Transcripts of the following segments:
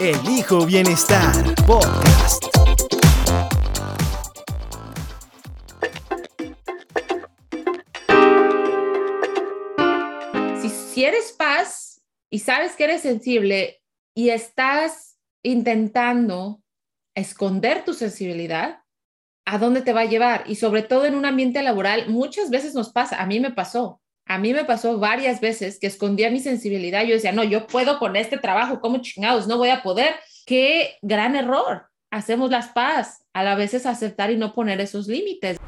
Elijo Bienestar Podcast. Si, eres paz y sabes que eres sensible y estás intentando esconder tu sensibilidad, ¿a dónde te va a llevar? Y sobre todo en un ambiente laboral, muchas veces nos pasa, a mí me pasó, a mí me pasó varias veces que escondía mi sensibilidad. Yo decía, no, yo puedo con este trabajo, ¿cómo chingados? No voy a poder. Qué gran error. Hacemos las paz, a la vez es aceptar y no poner esos límites.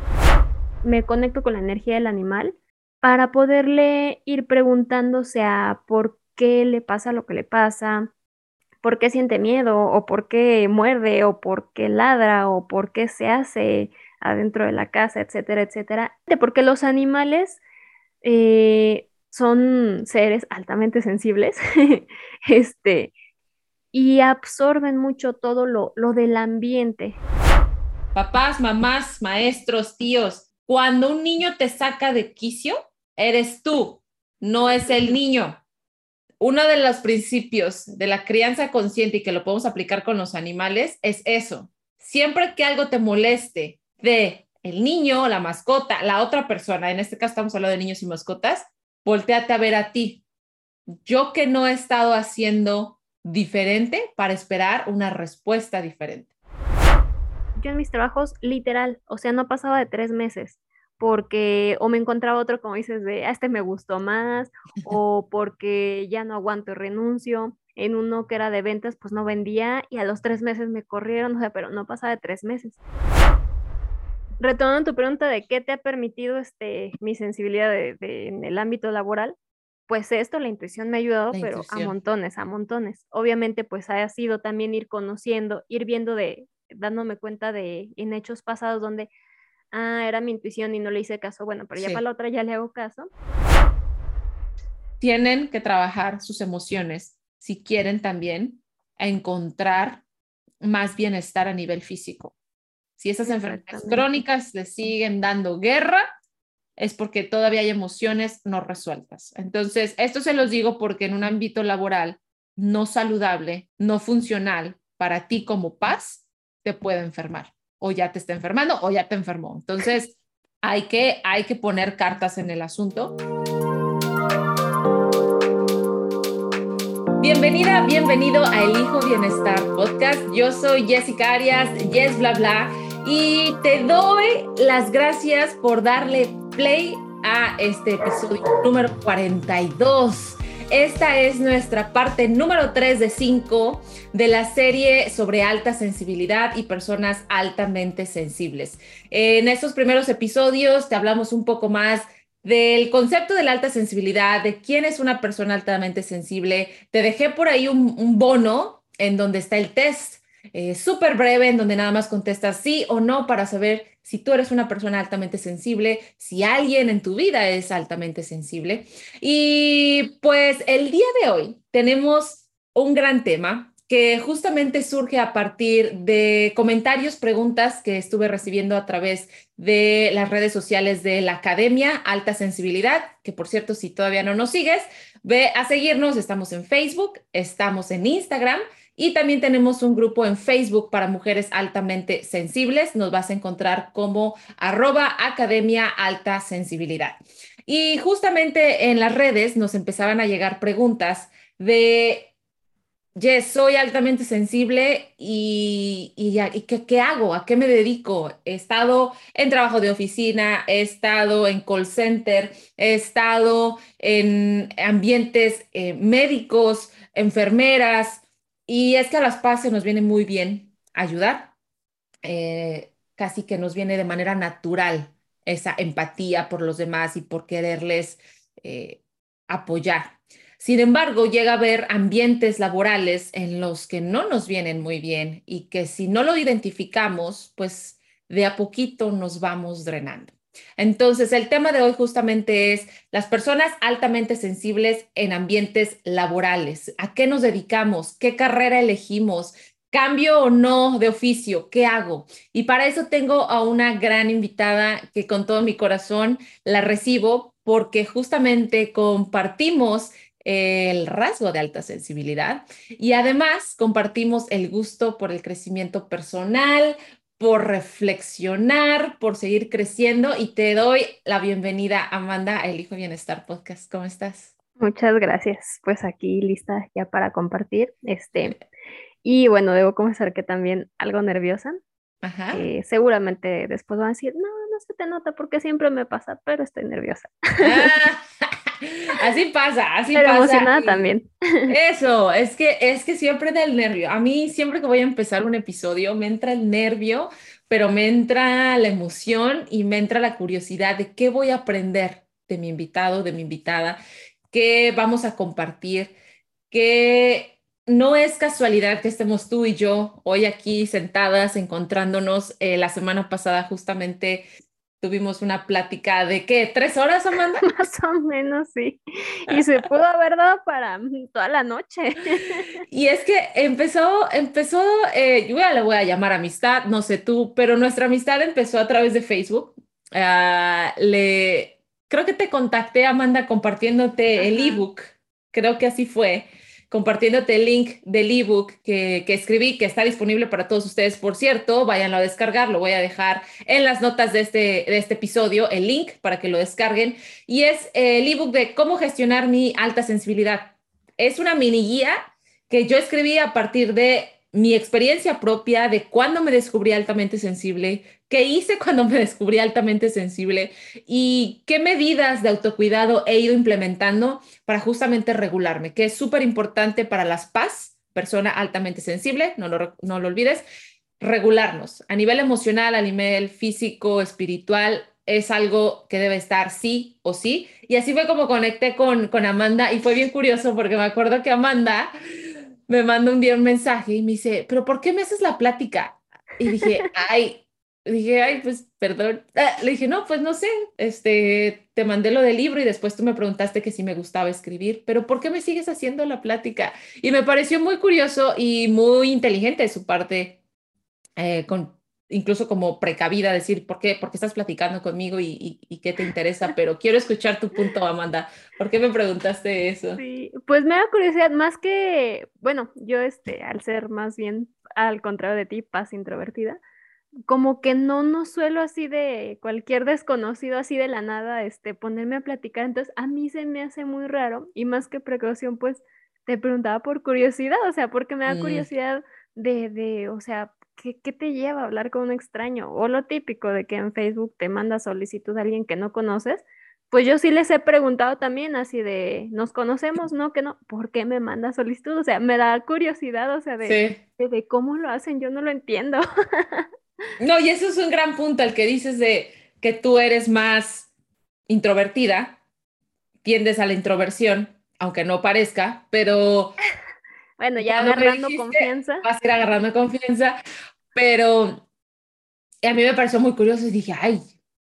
Me conecto con la energía del animal para poderle ir preguntándose a por qué le pasa lo que le pasa, por qué siente miedo, o por qué muerde, o por qué ladra, o por qué se hace adentro de la casa, etcétera, etcétera. Porque los animales eh, son seres altamente sensibles, este, y absorben mucho todo lo, lo del ambiente. Papás, mamás, maestros, tíos, cuando un niño te saca de quicio, eres tú, no es el niño. Uno de los principios de la crianza consciente y que lo podemos aplicar con los animales es eso. Siempre que algo te moleste de el niño, la mascota, la otra persona, en este caso estamos hablando de niños y mascotas, volteate a ver a ti. Yo que no he estado haciendo diferente para esperar una respuesta diferente. Yo en mis trabajos, literal, o sea, no pasaba de tres meses, porque o me encontraba otro, como dices, de, a ah, este me gustó más, o porque ya no aguanto y renuncio. En uno que era de ventas, pues no vendía y a los tres meses me corrieron, o sea, pero no pasaba de tres meses retomando tu pregunta de qué te ha permitido este, mi sensibilidad de, en el ámbito laboral, pues esto, la intuición me ha ayudado, pero a montones, a montones. Obviamente, pues ha sido también ir conociendo, ir viendo de, dándome cuenta de en hechos pasados donde, ah, era mi intuición y no le hice caso, bueno, pero ya para la otra ya le hago caso. Tienen que trabajar sus emociones si quieren también encontrar más bienestar a nivel físico. Si esas enfermedades crónicas le siguen dando guerra, es porque todavía hay emociones no resueltas. Entonces, esto se los digo porque en un ámbito laboral no saludable, no funcional para ti como paz, te puede enfermar o ya te está enfermando o ya te enfermó. Entonces, hay que, hay que poner cartas en el asunto. Bienvenida, bienvenido a El Hijo Bienestar Podcast. Yo soy Jessica Arias, Yes Bla Bla y te doy las gracias por darle play a este episodio número 42. Esta es nuestra parte número 3 de 5 de la serie sobre alta sensibilidad y personas altamente sensibles. En estos primeros episodios te hablamos un poco más del concepto de la alta sensibilidad, de quién es una persona altamente sensible. Te dejé por ahí un, un bono en donde está el test eh, súper breve en donde nada más contestas sí o no para saber si tú eres una persona altamente sensible, si alguien en tu vida es altamente sensible. Y pues el día de hoy tenemos un gran tema que justamente surge a partir de comentarios, preguntas que estuve recibiendo a través de las redes sociales de la Academia Alta Sensibilidad, que por cierto, si todavía no nos sigues, ve a seguirnos, estamos en Facebook, estamos en Instagram y también tenemos un grupo en Facebook para mujeres altamente sensibles. Nos vas a encontrar como arroba academia alta sensibilidad. Y justamente en las redes nos empezaban a llegar preguntas de, Yes, soy altamente sensible y, y, ¿qué, hago? ¿A qué me dedico? He estado en trabajo de oficina, he estado en call center, he estado en ambientes eh, médicos, enfermeras, y es que a las se nos viene muy bien ayudar, eh, casi que nos viene de manera natural esa empatía por los demás y por quererles eh, apoyar. Sin embargo, llega a haber ambientes laborales en los que no nos vienen muy bien y que si no lo identificamos, pues de a poquito nos vamos drenando. Entonces, el tema de hoy justamente es las personas altamente sensibles en ambientes laborales. ¿A qué nos dedicamos? ¿Qué carrera elegimos? ¿Cambio o no de oficio? ¿Qué hago? Y para eso tengo a una gran invitada que con todo mi corazón la recibo porque justamente compartimos el rasgo de alta sensibilidad y además compartimos el gusto por el crecimiento personal, por reflexionar, por seguir creciendo y te doy la bienvenida, Amanda, a El Hijo Bienestar Podcast. ¿Cómo estás? Muchas gracias. Pues aquí lista ya para compartir. Este, y bueno, debo confesar que también algo nerviosa. Ajá. Eh, seguramente después van a decir, no, no se te nota porque siempre me pasa, pero estoy nerviosa. Ah, así pasa, así pero pasa. emocionada también. Eso, es que, es que siempre del nervio. A mí siempre que voy a empezar un episodio me entra el nervio, pero me entra la emoción y me entra la curiosidad de qué voy a aprender de mi invitado, de mi invitada, qué vamos a compartir, qué no es casualidad que estemos tú y yo hoy aquí sentadas, encontrándonos. Eh, la semana pasada justamente tuvimos una plática de qué, tres horas, Amanda. Más o menos, sí. Y se pudo haber dado para toda la noche. Y es que empezó, empezó, eh, yo ya le voy a llamar amistad, no sé tú, pero nuestra amistad empezó a través de Facebook. Ah, le, creo que te contacté, Amanda, compartiéndote el ebook. Creo que así fue compartiéndote el link del ebook que, escribí, que está disponible para todos ustedes, por cierto, váyanlo a descargar, lo voy a dejar en las notas de este, de este episodio, el link para que lo descarguen, y es el ebook de cómo gestionar mi alta sensibilidad. Es una mini guía que yo escribí a partir de mi experiencia propia de cuando me descubrí altamente sensible, qué hice cuando me descubrí altamente sensible y qué medidas de autocuidado he ido implementando para justamente regularme, que es súper importante para las paz, persona altamente sensible, no lo, no lo olvides, regularnos a nivel emocional, a nivel físico, espiritual, es algo que debe estar sí o sí. Y así fue como conecté con, con Amanda y fue bien curioso porque me acuerdo que Amanda me manda un día un mensaje y me dice, pero ¿por qué me haces la plática? Y dije, ay, dije, ay, pues perdón. Ah, le dije, no, pues no sé, este, te mandé lo del libro y después tú me preguntaste que si me gustaba escribir, pero ¿por qué me sigues haciendo la plática? Y me pareció muy curioso y muy inteligente de su parte, eh, con, incluso como precavida, decir, ¿por qué, ¿por qué estás platicando conmigo y, y, qué te interesa? Pero quiero escuchar tu punto, Amanda. ¿Por qué me preguntaste eso? Sí, pues me da curiosidad, más que, bueno, yo este, al ser más bien al contrario de ti, paz introvertida, como que no, no suelo así de cualquier desconocido, así de la nada, este, ponerme a platicar. Entonces, a mí se me hace muy raro y más que precaución, pues te preguntaba por curiosidad, o sea, porque me da mm. curiosidad de, de, o sea, ¿qué, te lleva a hablar con un extraño? O lo típico de que en Facebook te manda solicitud a alguien que no conoces. Pues yo sí les he preguntado también así de, ¿nos conocemos? No, que no, ¿por qué me manda solicitud? O sea, me da curiosidad, o sea, de, de, cómo lo hacen, yo no lo entiendo. No, y eso es un gran punto, el que dices de que tú eres más introvertida, tiendes a la introversión, aunque no parezca, pero bueno, ya agarrando confianza. Vas a ir agarrando confianza, pero a mí me pareció muy curioso y dije, ay,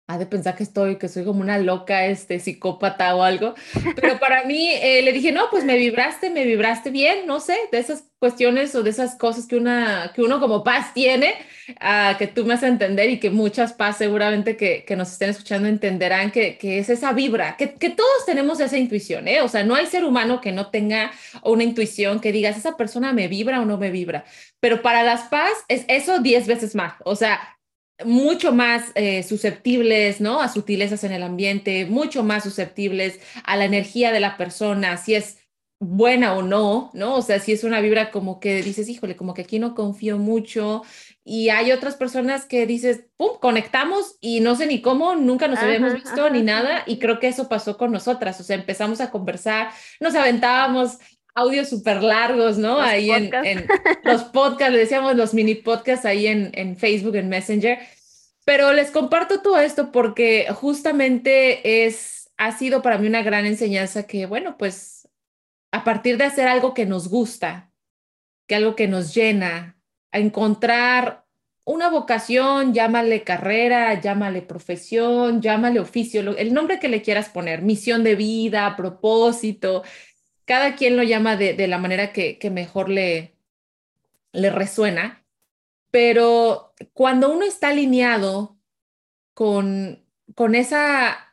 ha de pensar que estoy, que soy como una loca, este, psicópata o algo. Pero para mí, eh, le dije, no, pues me vibraste, me vibraste bien, no sé, de esas cuestiones o de esas cosas que, una, que uno como paz tiene, uh, que tú me haces entender y que muchas paz seguramente que, que nos estén escuchando entenderán que, que es esa vibra, que, que, todos tenemos esa intuición, ¿eh? O sea, no hay ser humano que no tenga una intuición que digas, esa persona me vibra o no me vibra, pero para las paz es eso diez veces más, o sea, mucho más eh, susceptibles, ¿no? A sutilezas en el ambiente, mucho más susceptibles a la energía de la persona, si es buena o no, ¿no? O sea, si es una vibra como que dices, híjole, como que aquí no confío mucho. Y hay otras personas que dices, pum, conectamos y no sé ni cómo, nunca nos habíamos visto ni nada. Y creo que eso pasó con nosotras. O sea, empezamos a conversar, nos aventábamos audios súper largos, ¿no? ahí en, los podcasts, le decíamos los mini podcasts ahí en, en Facebook, en Messenger. Pero les comparto todo esto porque justamente es, ha sido para mí una gran enseñanza que, bueno, pues a partir de hacer algo que nos gusta, que algo que nos llena, a encontrar una vocación, llámale carrera, llámale profesión, llámale oficio, el nombre que le quieras poner, misión de vida, propósito, cada quien lo llama de, la manera que, mejor le, le resuena, pero cuando uno está alineado con, con esa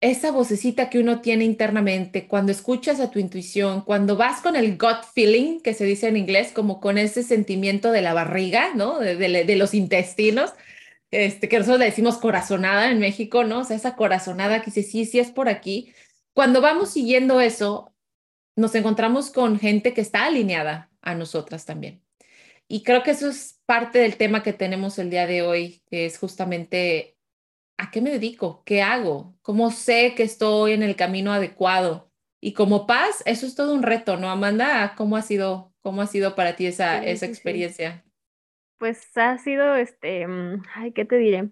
esa vocecita que uno tiene internamente, cuando escuchas a tu intuición, cuando vas con el gut feeling, que se dice en inglés, como con ese sentimiento de la barriga, ¿no? De, los intestinos, este, que nosotros le decimos corazonada en México, ¿no? O sea, esa corazonada que dice, sí, sí es por aquí. Cuando vamos siguiendo eso, nos encontramos con gente que está alineada a nosotras también. Y creo que eso es parte del tema que tenemos el día de hoy, que es justamente ¿a qué me dedico? ¿Qué hago? ¿Cómo sé que estoy en el camino adecuado? Y como paz, eso es todo un reto, ¿no, Amanda? ¿Cómo ha sido, cómo ha sido para ti esa, esa experiencia? Pues ha sido, este, mm, ay, ¿qué te diré?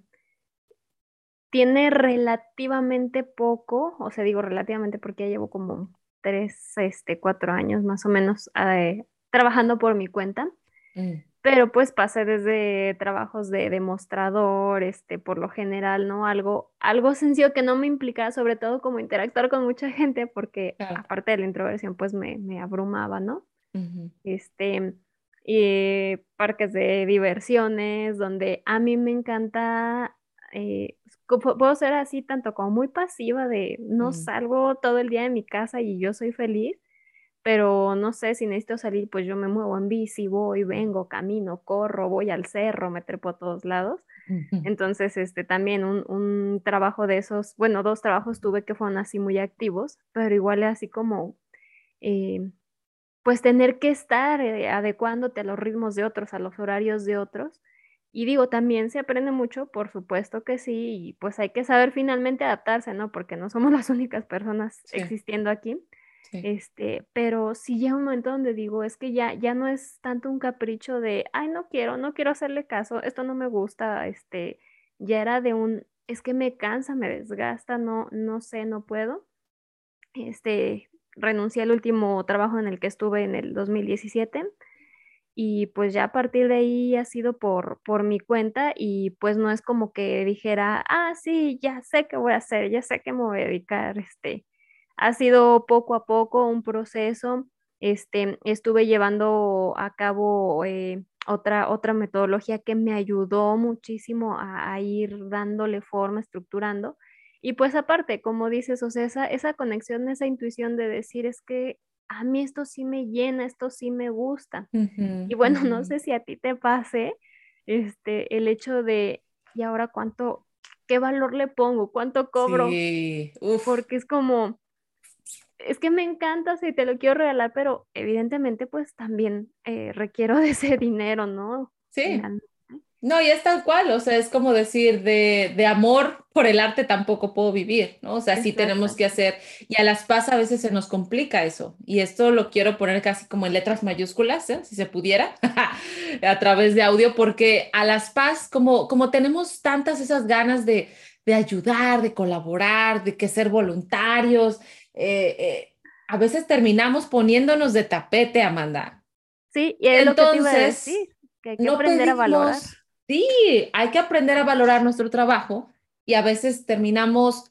Tiene relativamente poco, o sea, digo relativamente porque ya llevo como tres, este, cuatro años más o menos eh, trabajando por mi cuenta. Mm. Pero pues pasé desde trabajos de demostrador, este, por lo general, ¿no? Algo, algo sencillo que no me implicaba, sobre todo como interactuar con mucha gente, porque aparte de la introversión, pues me, me abrumaba, ¿no? Este, y parques de diversiones, donde a mí me encanta, eh, puedo ser así tanto como muy pasiva de no salgo todo el día de mi casa y yo soy feliz, pero no sé si necesito salir, pues yo me muevo en bici, voy, vengo, camino, corro, voy al cerro, me trepo a todos lados. Entonces, este, también un, un, trabajo de esos, bueno, dos trabajos tuve que fueron así muy activos, pero igual así como, eh, pues tener que estar eh, adecuándote a los ritmos de otros, a los horarios de otros. Y digo, también se aprende mucho, por supuesto que sí, y pues hay que saber finalmente adaptarse, ¿no? Porque no somos las únicas personas existiendo aquí. Este, pero sí llega un momento donde digo, es que ya, ya no es tanto un capricho de, ay, no quiero, no quiero hacerle caso, esto no me gusta, este, ya era de un, es que me cansa, me desgasta, no, no sé, no puedo. Este, renuncié al último trabajo en el que estuve en el 2017 y pues ya a partir de ahí ha sido por, por mi cuenta y pues no es como que dijera, ah, sí, ya sé qué voy a hacer, ya sé que me voy a dedicar, este, ha sido poco a poco un proceso. Este, estuve llevando a cabo eh, otra, otra metodología que me ayudó muchísimo a, ir dándole forma, estructurando. Y pues aparte, como dices, o esa conexión, esa intuición de decir es que a mí esto sí me llena, esto sí me gusta. y bueno, no sé si a ti te pase este, el hecho de, ¿y ahora cuánto, qué valor le pongo? ¿Cuánto cobro? Sí. Porque es como, es que me encanta, si te lo quiero regalar, pero evidentemente pues también eh, requiero de ese dinero, ¿no? Sí. No, y es tal cual, o sea, es como decir, de, de amor por el arte tampoco puedo vivir, ¿no? O sea, sí tenemos que hacer, y a las paz a veces se nos complica eso, y esto lo quiero poner casi como en letras mayúsculas, ¿eh? si se pudiera, a través de audio, porque a las paz, como, como tenemos tantas esas ganas de, de ayudar, de colaborar, de que ser voluntarios, eh, eh, a veces terminamos poniéndonos de tapete, Amanda. Sí, y es Entonces, lo que te decir, que hay que aprender a valorar. Sí, hay que aprender a valorar nuestro trabajo y a veces terminamos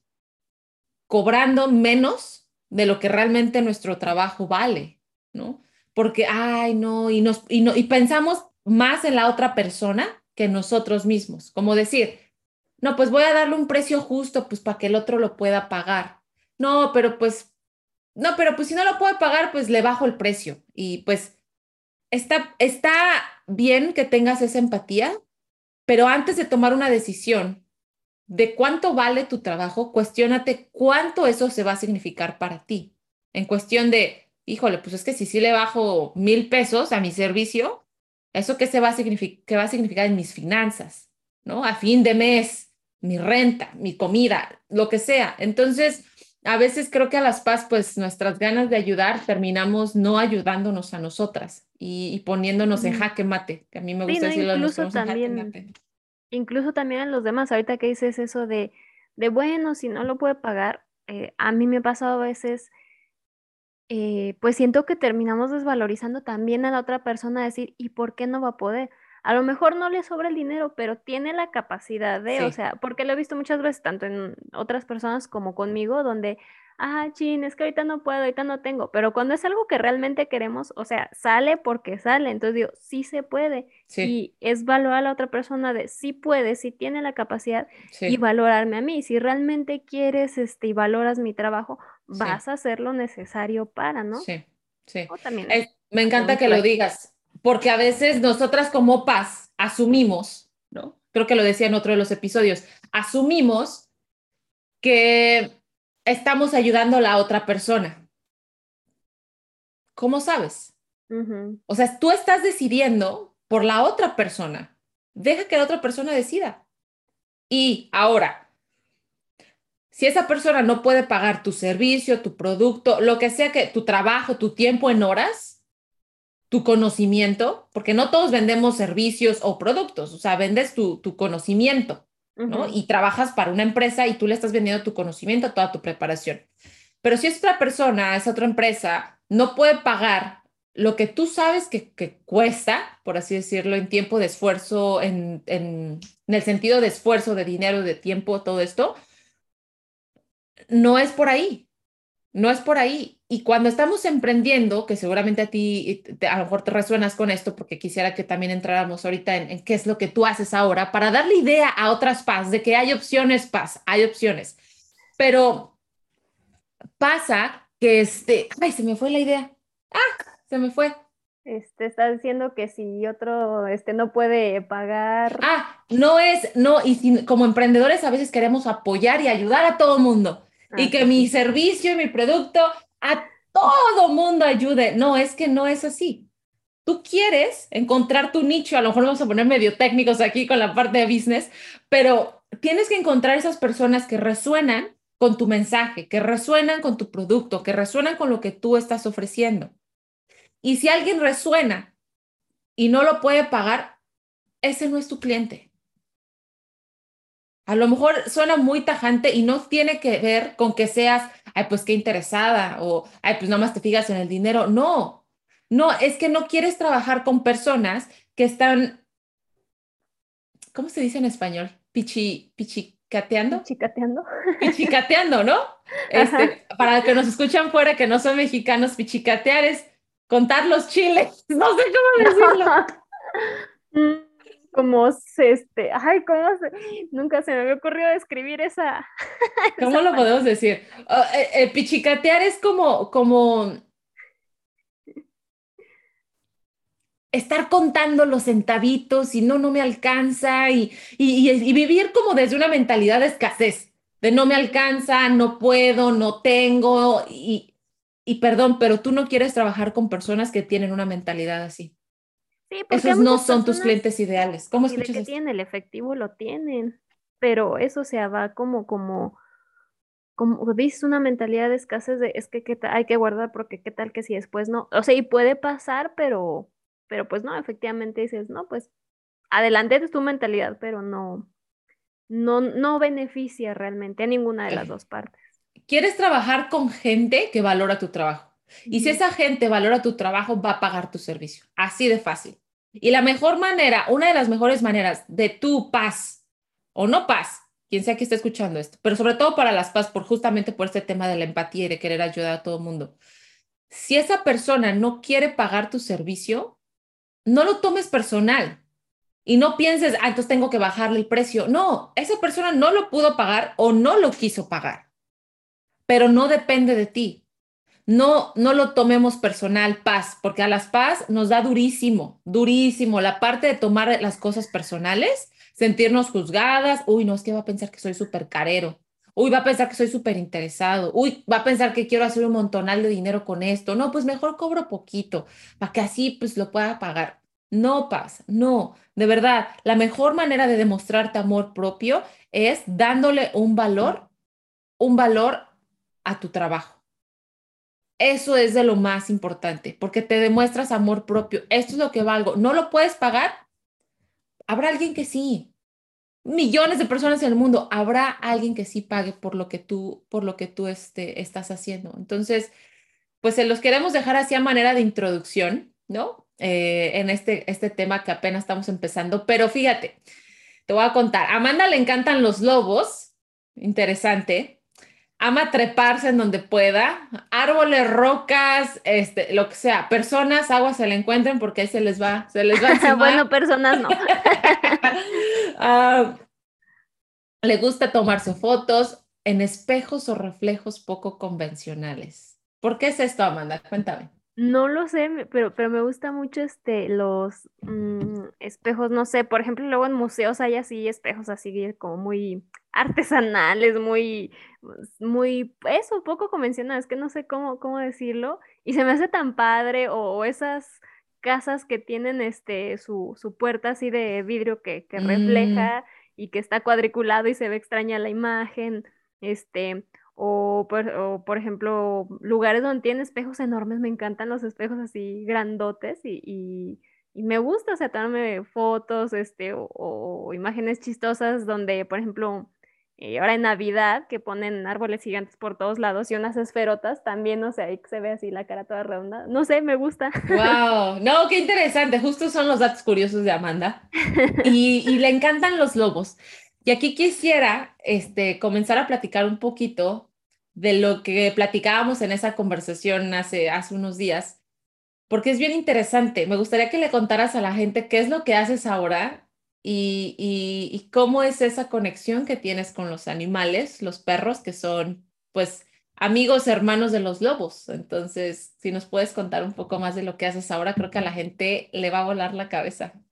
cobrando menos de lo que realmente nuestro trabajo vale, ¿no? Porque, ay, no, y, nos, y, no, y pensamos más en la otra persona que nosotros mismos, como decir, no, pues voy a darle un precio justo, pues para que el otro lo pueda pagar no, pero pues, no, pero pues si no lo puede pagar, pues le bajo el precio. Y pues está, está bien que tengas esa empatía, pero antes de tomar una decisión de cuánto vale tu trabajo, cuestiónate cuánto eso se va a significar para ti. En cuestión de, híjole, pues es que si sí le bajo mil pesos a mi servicio, ¿eso qué, se va a qué va a significar en mis finanzas? ¿No? A fin de mes, mi renta, mi comida, lo que sea. Entonces, a veces creo que a las paz, pues nuestras ganas de ayudar terminamos no ayudándonos a nosotras y, poniéndonos en jaque mate, que a mí me gusta decirlo, incluso también, Incluso también a los demás, ahorita que dices eso de, de bueno, si no lo puede pagar, eh, a mí me ha pasado a veces eh, pues siento que terminamos desvalorizando también a la otra persona, decir, ¿y por qué no va a poder? A lo mejor no le sobra el dinero, pero tiene la capacidad de, o sea, porque lo he visto muchas veces, tanto en otras personas como conmigo, donde, ah, chin, es que ahorita no puedo, ahorita no tengo, pero cuando es algo que realmente queremos, o sea, sale porque sale, entonces digo, sí se puede, y es valorar a la otra persona de sí puede, sí tiene la capacidad, y valorarme a mí, si realmente quieres, este, y valoras mi trabajo, vas a hacer lo necesario para, ¿no? Sí, sí. también, me encanta que lo digas, porque a veces nosotras como paz asumimos, ¿no? Creo que lo decía en otro de los episodios, asumimos que estamos ayudando a la otra persona. ¿Cómo sabes? O sea, tú estás decidiendo por la otra persona. Deja que la otra persona decida. Y ahora, si esa persona no puede pagar tu servicio, tu producto, lo que sea que tu trabajo, tu tiempo en horas, tu conocimiento, porque no todos vendemos servicios o productos, o sea, vendes tu, tu conocimiento. Y trabajas para una empresa y tú le estás vendiendo tu conocimiento, toda tu preparación. Pero si es otra persona, es otra empresa, no puede pagar lo que tú sabes que, cuesta, por así decirlo, en tiempo de esfuerzo, en, en, en el sentido de esfuerzo, de dinero, de tiempo, todo esto, no es por ahí. No es por ahí. Y cuando estamos emprendiendo, que seguramente a ti a lo mejor te resuenas con esto, porque quisiera que también entráramos ahorita en, qué es lo que tú haces ahora, para darle idea a otras paz de que hay opciones, paz, hay opciones. Pero pasa que este, ay, se me fue la idea. Ah, se me fue. Este, está diciendo que si otro este, no puede pagar. Ah, no es, no, y como emprendedores a veces queremos apoyar y ayudar a todo mundo y ah, que mi servicio y mi producto a todo mundo ayude. No, es que no es así. Tú quieres encontrar tu nicho, a lo mejor vamos a poner medio técnicos aquí con la parte de business, pero tienes que encontrar esas personas que resuenan con tu mensaje, que resuenan con tu producto, que resuenan con lo que tú estás ofreciendo. Y si alguien resuena y no lo puede pagar, ese no es tu cliente. A lo mejor suena muy tajante y no tiene que ver con que seas, ay, pues qué interesada o, ay, pues nada más te fijas en el dinero. No, no, es que no quieres trabajar con personas que están, ¿cómo se dice en español? Pichi, pichicateando. Pichicateando. Pichicateando, ¿no? Este, para que nos escuchan fuera que no son mexicanos, pichicatear es contar los chiles. No sé cómo decirlo. Como este, ay, cómo se, nunca se me había ocurrido describir esa. ¿Cómo lo podemos decir? Oh, eh, eh, pichicatear es como, como estar contando los centavitos y no, no me alcanza y, y, y, vivir como desde una mentalidad de escasez, de no me alcanza, no puedo, no tengo y, y perdón, pero tú no quieres trabajar con personas que tienen una mentalidad así. Sí, Esos no son tus clientes ideales. ¿Cómo escuchas? que tienen el efectivo lo tienen, pero eso se va como, como, como dices, una mentalidad de escasez de es que, hay que guardar porque qué tal que si después no. O sea, y puede pasar, pero, pero pues no, efectivamente dices, no, pues adelante es tu mentalidad, pero no, no, no beneficia realmente a ninguna de las dos partes. ¿Quieres trabajar con gente que valora tu trabajo? Y si esa gente valora tu trabajo, va a pagar tu servicio. Así de fácil. Y la mejor manera, una de las mejores maneras de tu paz o no paz, quien sea que esté escuchando esto, pero sobre todo para las paz, por justamente por este tema de la empatía y de querer ayudar a todo el mundo. Si esa persona no quiere pagar tu servicio, no lo tomes personal y no pienses, ah, entonces tengo que bajarle el precio. No, esa persona no lo pudo pagar o no lo quiso pagar, pero no depende de ti no, no lo tomemos personal, paz, porque a las paz nos da durísimo, durísimo la parte de tomar las cosas personales, sentirnos juzgadas, uy, no, es que va a pensar que soy súper carero, uy, va a pensar que soy súper interesado, uy, va a pensar que quiero hacer un montonal de dinero con esto, no, pues mejor cobro poquito, para que así pues lo pueda pagar. No paz, no, de verdad, la mejor manera de demostrarte amor propio es dándole un valor, un valor a tu trabajo eso es de lo más importante, porque te demuestras amor propio. Esto es lo que valgo. ¿No lo puedes pagar? Habrá alguien que sí. Millones de personas en el mundo. Habrá alguien que sí pague por lo que tú, por lo que tú este, estás haciendo. Entonces, pues se los queremos dejar así a manera de introducción, ¿no? Eh, en este, este tema que apenas estamos empezando, pero fíjate, te voy a contar, a Amanda le encantan los lobos, interesante, ama treparse en donde pueda, árboles, rocas, este, lo que sea, personas, agua se le encuentren porque ahí se les va, se les va bueno, personas no. Ah, le gusta tomarse fotos en espejos o reflejos poco convencionales. ¿Por qué es esto, Amanda? Cuéntame. No lo sé, pero, pero me gusta mucho este, los mm, espejos, no sé, por ejemplo, luego en museos hay así espejos así como muy artesanales, muy, muy, eso, poco convencionales, que no sé cómo, cómo decirlo, y se me hace tan padre, o, esas casas que tienen este, su, su, puerta así de vidrio que, que mm. refleja y que está cuadriculado y se ve extraña la imagen, este, o por, ejemplo, lugares donde tienen espejos enormes, me encantan los espejos así grandotes y, me gusta, o sea, tomarme fotos este, o, imágenes chistosas donde, por ejemplo, eh, ahora en Navidad, que ponen árboles gigantes por todos lados y unas esferotas, también, no sé, ahí se ve así la cara toda redonda. No sé, me gusta. ¡Wow! No, qué interesante. Justo son los datos curiosos de Amanda. Y, y le encantan los lobos. Y aquí quisiera este, comenzar a platicar un poquito de lo que platicábamos en esa conversación hace, hace unos días, porque es bien interesante. Me gustaría que le contaras a la gente qué es lo que haces ahora y, y, cómo es esa conexión que tienes con los animales, los perros, que son pues amigos, hermanos de los lobos. Entonces, si nos puedes contar un poco más de lo que haces ahora, creo que a la gente le va a volar la cabeza.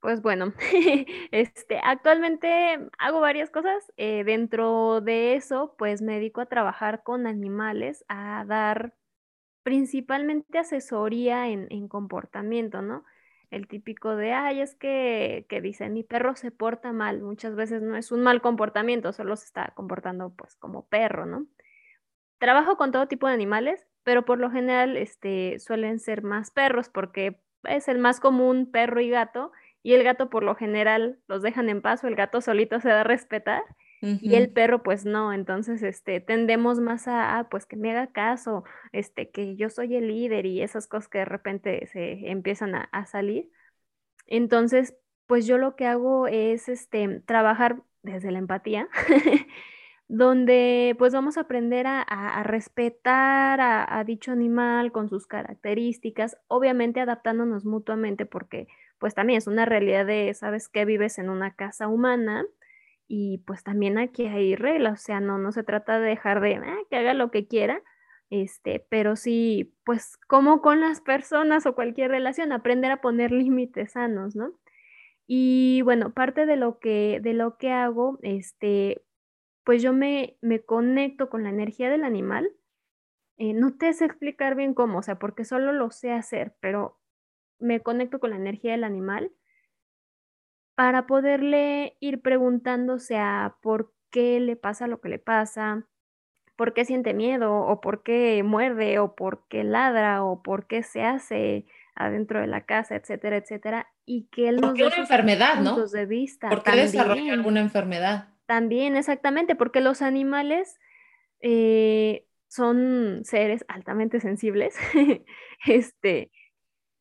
Pues bueno, este, actualmente hago varias cosas. Eh, dentro de eso, pues me dedico a trabajar con animales, a dar principalmente asesoría en, en comportamiento, ¿no? El típico de, ay, es que, que dice, mi perro se porta mal. Muchas veces no es un mal comportamiento, solo se está comportando pues como perro, ¿no? Trabajo con todo tipo de animales, pero por lo general este, suelen ser más perros porque es el más común perro y gato y el gato por lo general los dejan en paz o el gato solito se da a respetar y el perro pues no, entonces este tendemos más a, pues que me haga caso, este que yo soy el líder y esas cosas que de repente se empiezan a, salir. Entonces, pues yo lo que hago es este trabajar desde la empatía. donde pues vamos a aprender a, respetar a, a, dicho animal con sus características, obviamente adaptándonos mutuamente porque pues también es una realidad de, sabes que vives en una casa humana y pues también aquí hay reglas, o sea, no, no se trata de dejar de ah, que haga lo que quiera, este, pero sí, pues como con las personas o cualquier relación, aprender a poner límites sanos, ¿no? Y bueno, parte de lo que, de lo que hago, este, pues yo me, me conecto con la energía del animal. Eh, no te sé explicar bien cómo, o sea, porque solo lo sé hacer, pero me conecto con la energía del animal para poderle ir preguntándose a por qué le pasa lo que le pasa, por qué siente miedo, o por qué muerde, o por qué ladra, o por qué se hace adentro de la casa, etcétera, etcétera, y que él nos una enfermedad, ¿no? de vista. ¿Por qué desarrolla alguna enfermedad? También, exactamente, porque los animales eh, son seres altamente sensibles, este,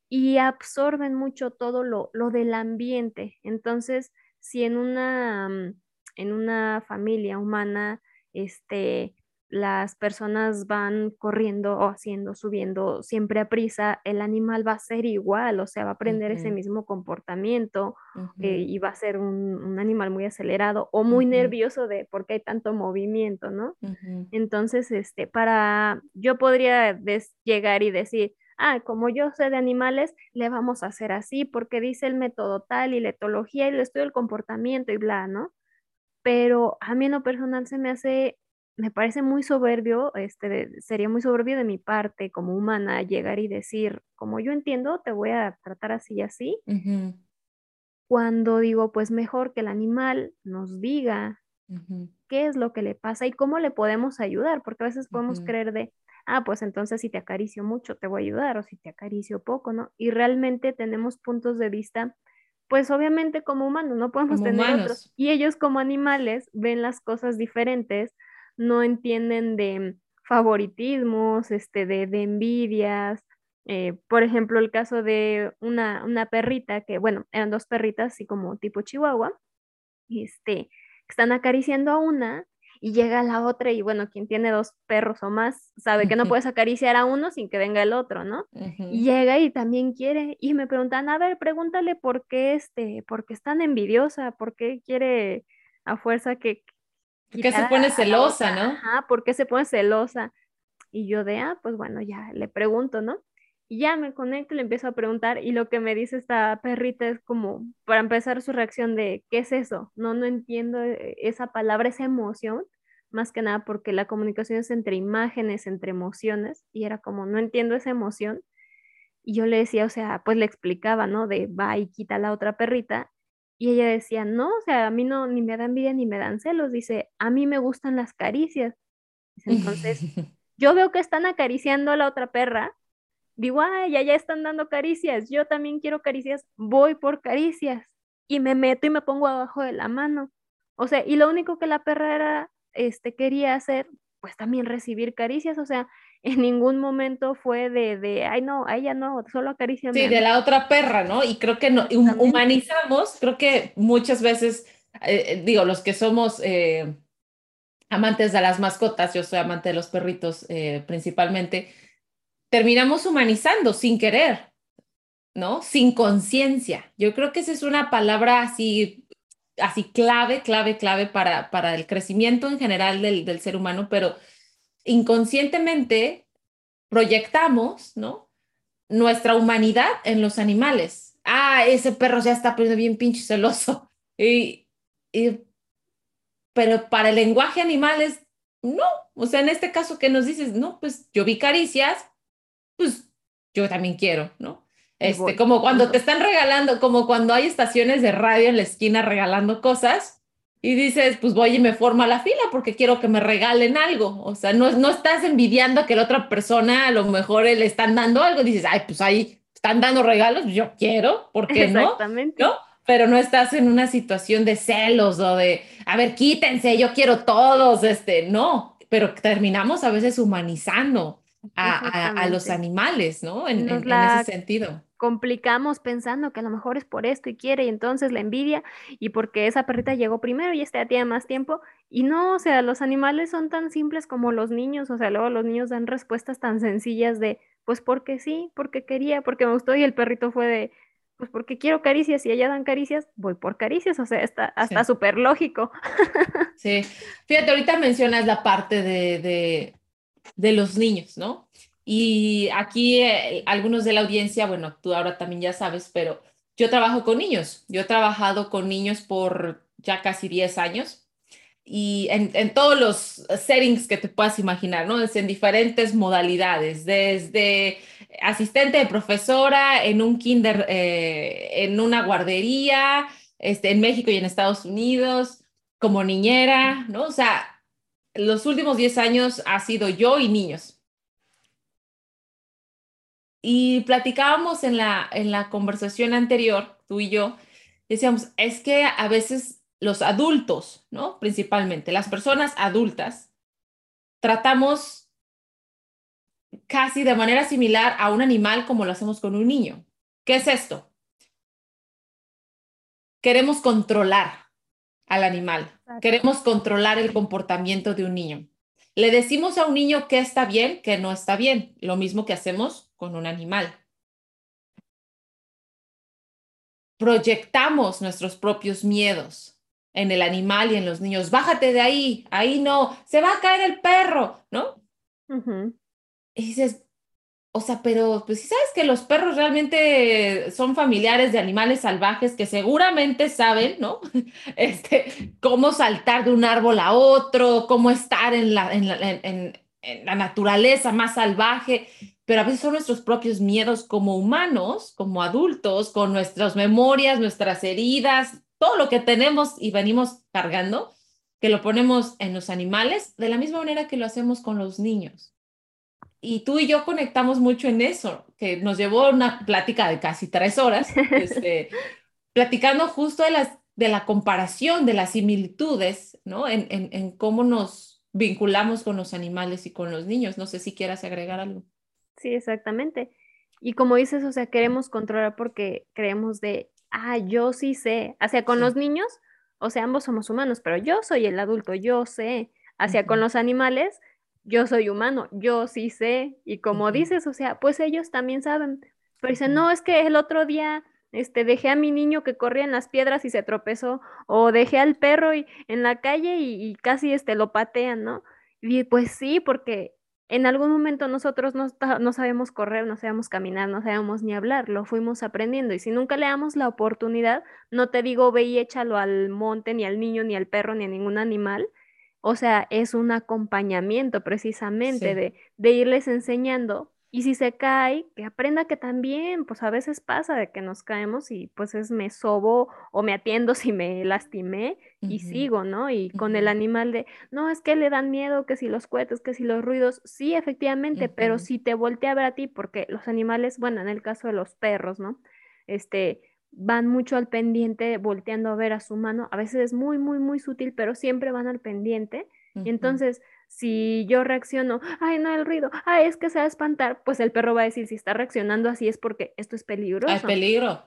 y absorben mucho todo lo, del ambiente. Entonces, si en una, mm, en una familia humana, este, las personas van corriendo o haciendo, subiendo siempre a prisa, el animal va a ser igual, o sea, va a aprender ese mismo comportamiento eh, y va a ser un, animal muy acelerado o muy nervioso de porque hay tanto movimiento, ¿no? Entonces, este, para, yo podría llegar y decir, ah, como yo sé de animales, le vamos a hacer así porque dice el método tal y la etología y el estudio del comportamiento y bla, ¿no? Pero a mí en lo personal se me hace, me parece muy soberbio, este, sería muy soberbio de mi parte como humana llegar y decir, como yo entiendo, te voy a tratar así y así. Cuando digo, pues mejor que el animal nos diga qué es lo que le pasa y cómo le podemos ayudar, porque a veces podemos creer de, ah, pues entonces si te acaricio mucho te voy a ayudar o si te acaricio poco, ¿no? Y realmente tenemos puntos de vista, pues obviamente como humanos, no podemos tener otros. Y ellos como animales ven las cosas diferentes, no entienden de favoritismos, este, de, de envidias. Eh, por ejemplo, el caso de una, una perrita que, bueno, eran dos perritas, así como tipo chihuahua, este, que están acariciando a una y llega la otra y bueno, quien tiene dos perros o más sabe que no puedes acariciar a uno sin que venga el otro, ¿no? Y llega y también quiere y me preguntan, a ver, pregúntale por qué este, por qué es tan envidiosa, por qué quiere a fuerza que... ¿Por qué se pone celosa, no? Ajá, ¿por qué se pone celosa? Y yo de, ah, pues bueno, ya le pregunto, ¿no? Y ya me conecto y le empiezo a preguntar y lo que me dice esta perrita es como, para empezar su reacción de, ¿qué es eso? No, no entiendo eh, esa palabra, esa emoción, más que nada porque la comunicación es entre imágenes, entre emociones, y era como, no entiendo esa emoción. Y yo le decía, o sea, pues le explicaba, ¿no? De va y quita la otra perrita. Y ella decía, no, o sea, a mí no, ni me da envidia ni me dan celos. Dice, a mí me gustan las caricias. Entonces, yo veo que están acariciando a la otra perra digo, ay, ya, ya están dando caricias, yo también quiero caricias, voy por caricias y me meto y me pongo abajo de la mano. O sea, y lo único que la perra era, este, quería hacer, pues también recibir caricias, o sea, en ningún momento fue de, de ay, no, a ella no, solo acaricia. Sí, de la otra perra, ¿no? Y creo que no, humanizamos, creo que muchas veces, eh, eh, digo, los que somos... Eh, amantes de las mascotas, yo soy amante de los perritos principalmente, terminamos humanizando sin querer, ¿no? Sin conciencia. Yo creo que esa es una palabra así, así clave, clave, clave para, para el crecimiento en general del, del ser humano, pero inconscientemente proyectamos, ¿no? Nuestra humanidad en los animales. Ah, ese perro ya está poniendo bien pinche celoso. Y, y, pero para el lenguaje animal es no. O sea, en este caso que nos dices, no, pues yo vi caricias, pues yo también quiero, ¿no? Este, como cuando te están regalando, como cuando hay estaciones de radio en la esquina regalando cosas y dices, pues voy y me formo a la fila porque quiero que me regalen algo. O sea, no, no estás envidiando que la otra persona a lo mejor le están dando algo. Dices, ay, pues ahí están dando regalos, yo quiero, ¿por qué no? Exactamente. ¿No? Pero no estás en una situación de celos o de, a ver, quítense, yo quiero todos, este, no. Pero terminamos a veces humanizando a, los animales, ¿no? En, ese sentido. Complicamos pensando que a lo mejor es por esto y quiere, y entonces la envidia, y porque esa perrita llegó primero y esta tiene más tiempo. Y no, o sea, los animales son tan simples como los niños, o sea, luego los niños dan respuestas tan sencillas de, pues porque sí, porque quería, porque me gustó, y el perrito fue de, pues porque quiero caricias y allá dan caricias, voy por caricias, o sea, está hasta súper lógico. Sí, fíjate, ahorita mencionas la parte de, de los niños, ¿no? Y aquí eh, algunos de la audiencia, bueno, tú ahora también ya sabes, pero yo trabajo con niños. Yo he trabajado con niños por ya casi 10 años y en, todos los settings que te puedas imaginar, ¿no? Es en diferentes modalidades, desde asistente de profesora en un kinder, eh, en una guardería, este, en México y en Estados Unidos, como niñera, ¿no? O sea, los últimos 10 años ha sido yo y niños. Y platicábamos en la, en la conversación anterior, tú y yo, decíamos, es que a veces los adultos, ¿no? Principalmente, las personas adultas, tratamos casi de manera similar a un animal como lo hacemos con un niño. ¿Qué es esto? Queremos controlar al animal. Queremos controlar el comportamiento de un niño. Le decimos a un niño qué está bien, qué no está bien, lo mismo que hacemos con un animal. Proyectamos nuestros propios miedos en el animal y en los niños. Bájate de ahí, ahí no, se va a caer el perro, ¿no? Y dices, o sea, pero pues si sabes que los perros realmente son familiares de animales salvajes que seguramente saben, ¿no? Este, cómo saltar de un árbol a otro, cómo estar en la, en la, en, la naturaleza más salvaje, pero a veces son nuestros propios miedos como humanos, como adultos, con nuestras memorias, nuestras heridas, todo lo que tenemos y venimos cargando, que lo ponemos en los animales de la misma manera que lo hacemos con los niños y tú y yo conectamos mucho en eso, que nos llevó una plática de casi tres horas, este, platicando justo de, las, de la comparación, de las similitudes, ¿no? En, en, cómo nos, vinculamos con los animales y con los niños. No sé si quieras agregar algo. Sí, exactamente. Y como dices, o sea, queremos controlar porque creemos de, ah, yo sí sé. Hacia con los niños, o sea, ambos somos humanos, pero yo soy el adulto, yo sé. Hacia con los animales, yo soy humano, yo sí sé. Y como dices, o sea, pues ellos también saben. Pero dicen, no, es que el otro día este, dejé a mi niño que corría en las piedras y se tropezó, o dejé al perro y, en la calle y, casi este, lo patean, ¿no? Y pues sí, porque en algún momento nosotros no, no, sabemos correr, no sabemos caminar, no sabemos ni hablar, lo fuimos aprendiendo. Y si nunca le damos la oportunidad, no te digo ve y échalo al monte, ni al niño, ni al perro, ni a ningún animal. O sea, es un acompañamiento precisamente de, de irles enseñando y si se cae, que aprenda que también, pues a veces pasa de que nos caemos y pues es me sobo o me atiendo si me lastimé y sigo, ¿no? Y con el animal de, no, es que le dan miedo, que si los cohetes, que si los ruidos, sí, efectivamente, pero si te voltea a ver a ti, porque los animales, bueno, en el caso de los perros, ¿no? Este, van mucho al pendiente, volteando a ver a su mano, a veces es muy, muy, muy sutil, pero siempre van al pendiente. Entonces si yo reacciono, ay, no, el ruido, ay, es que se va a espantar, pues el perro va a decir, si está reaccionando así es porque esto es peligroso. Hay peligro,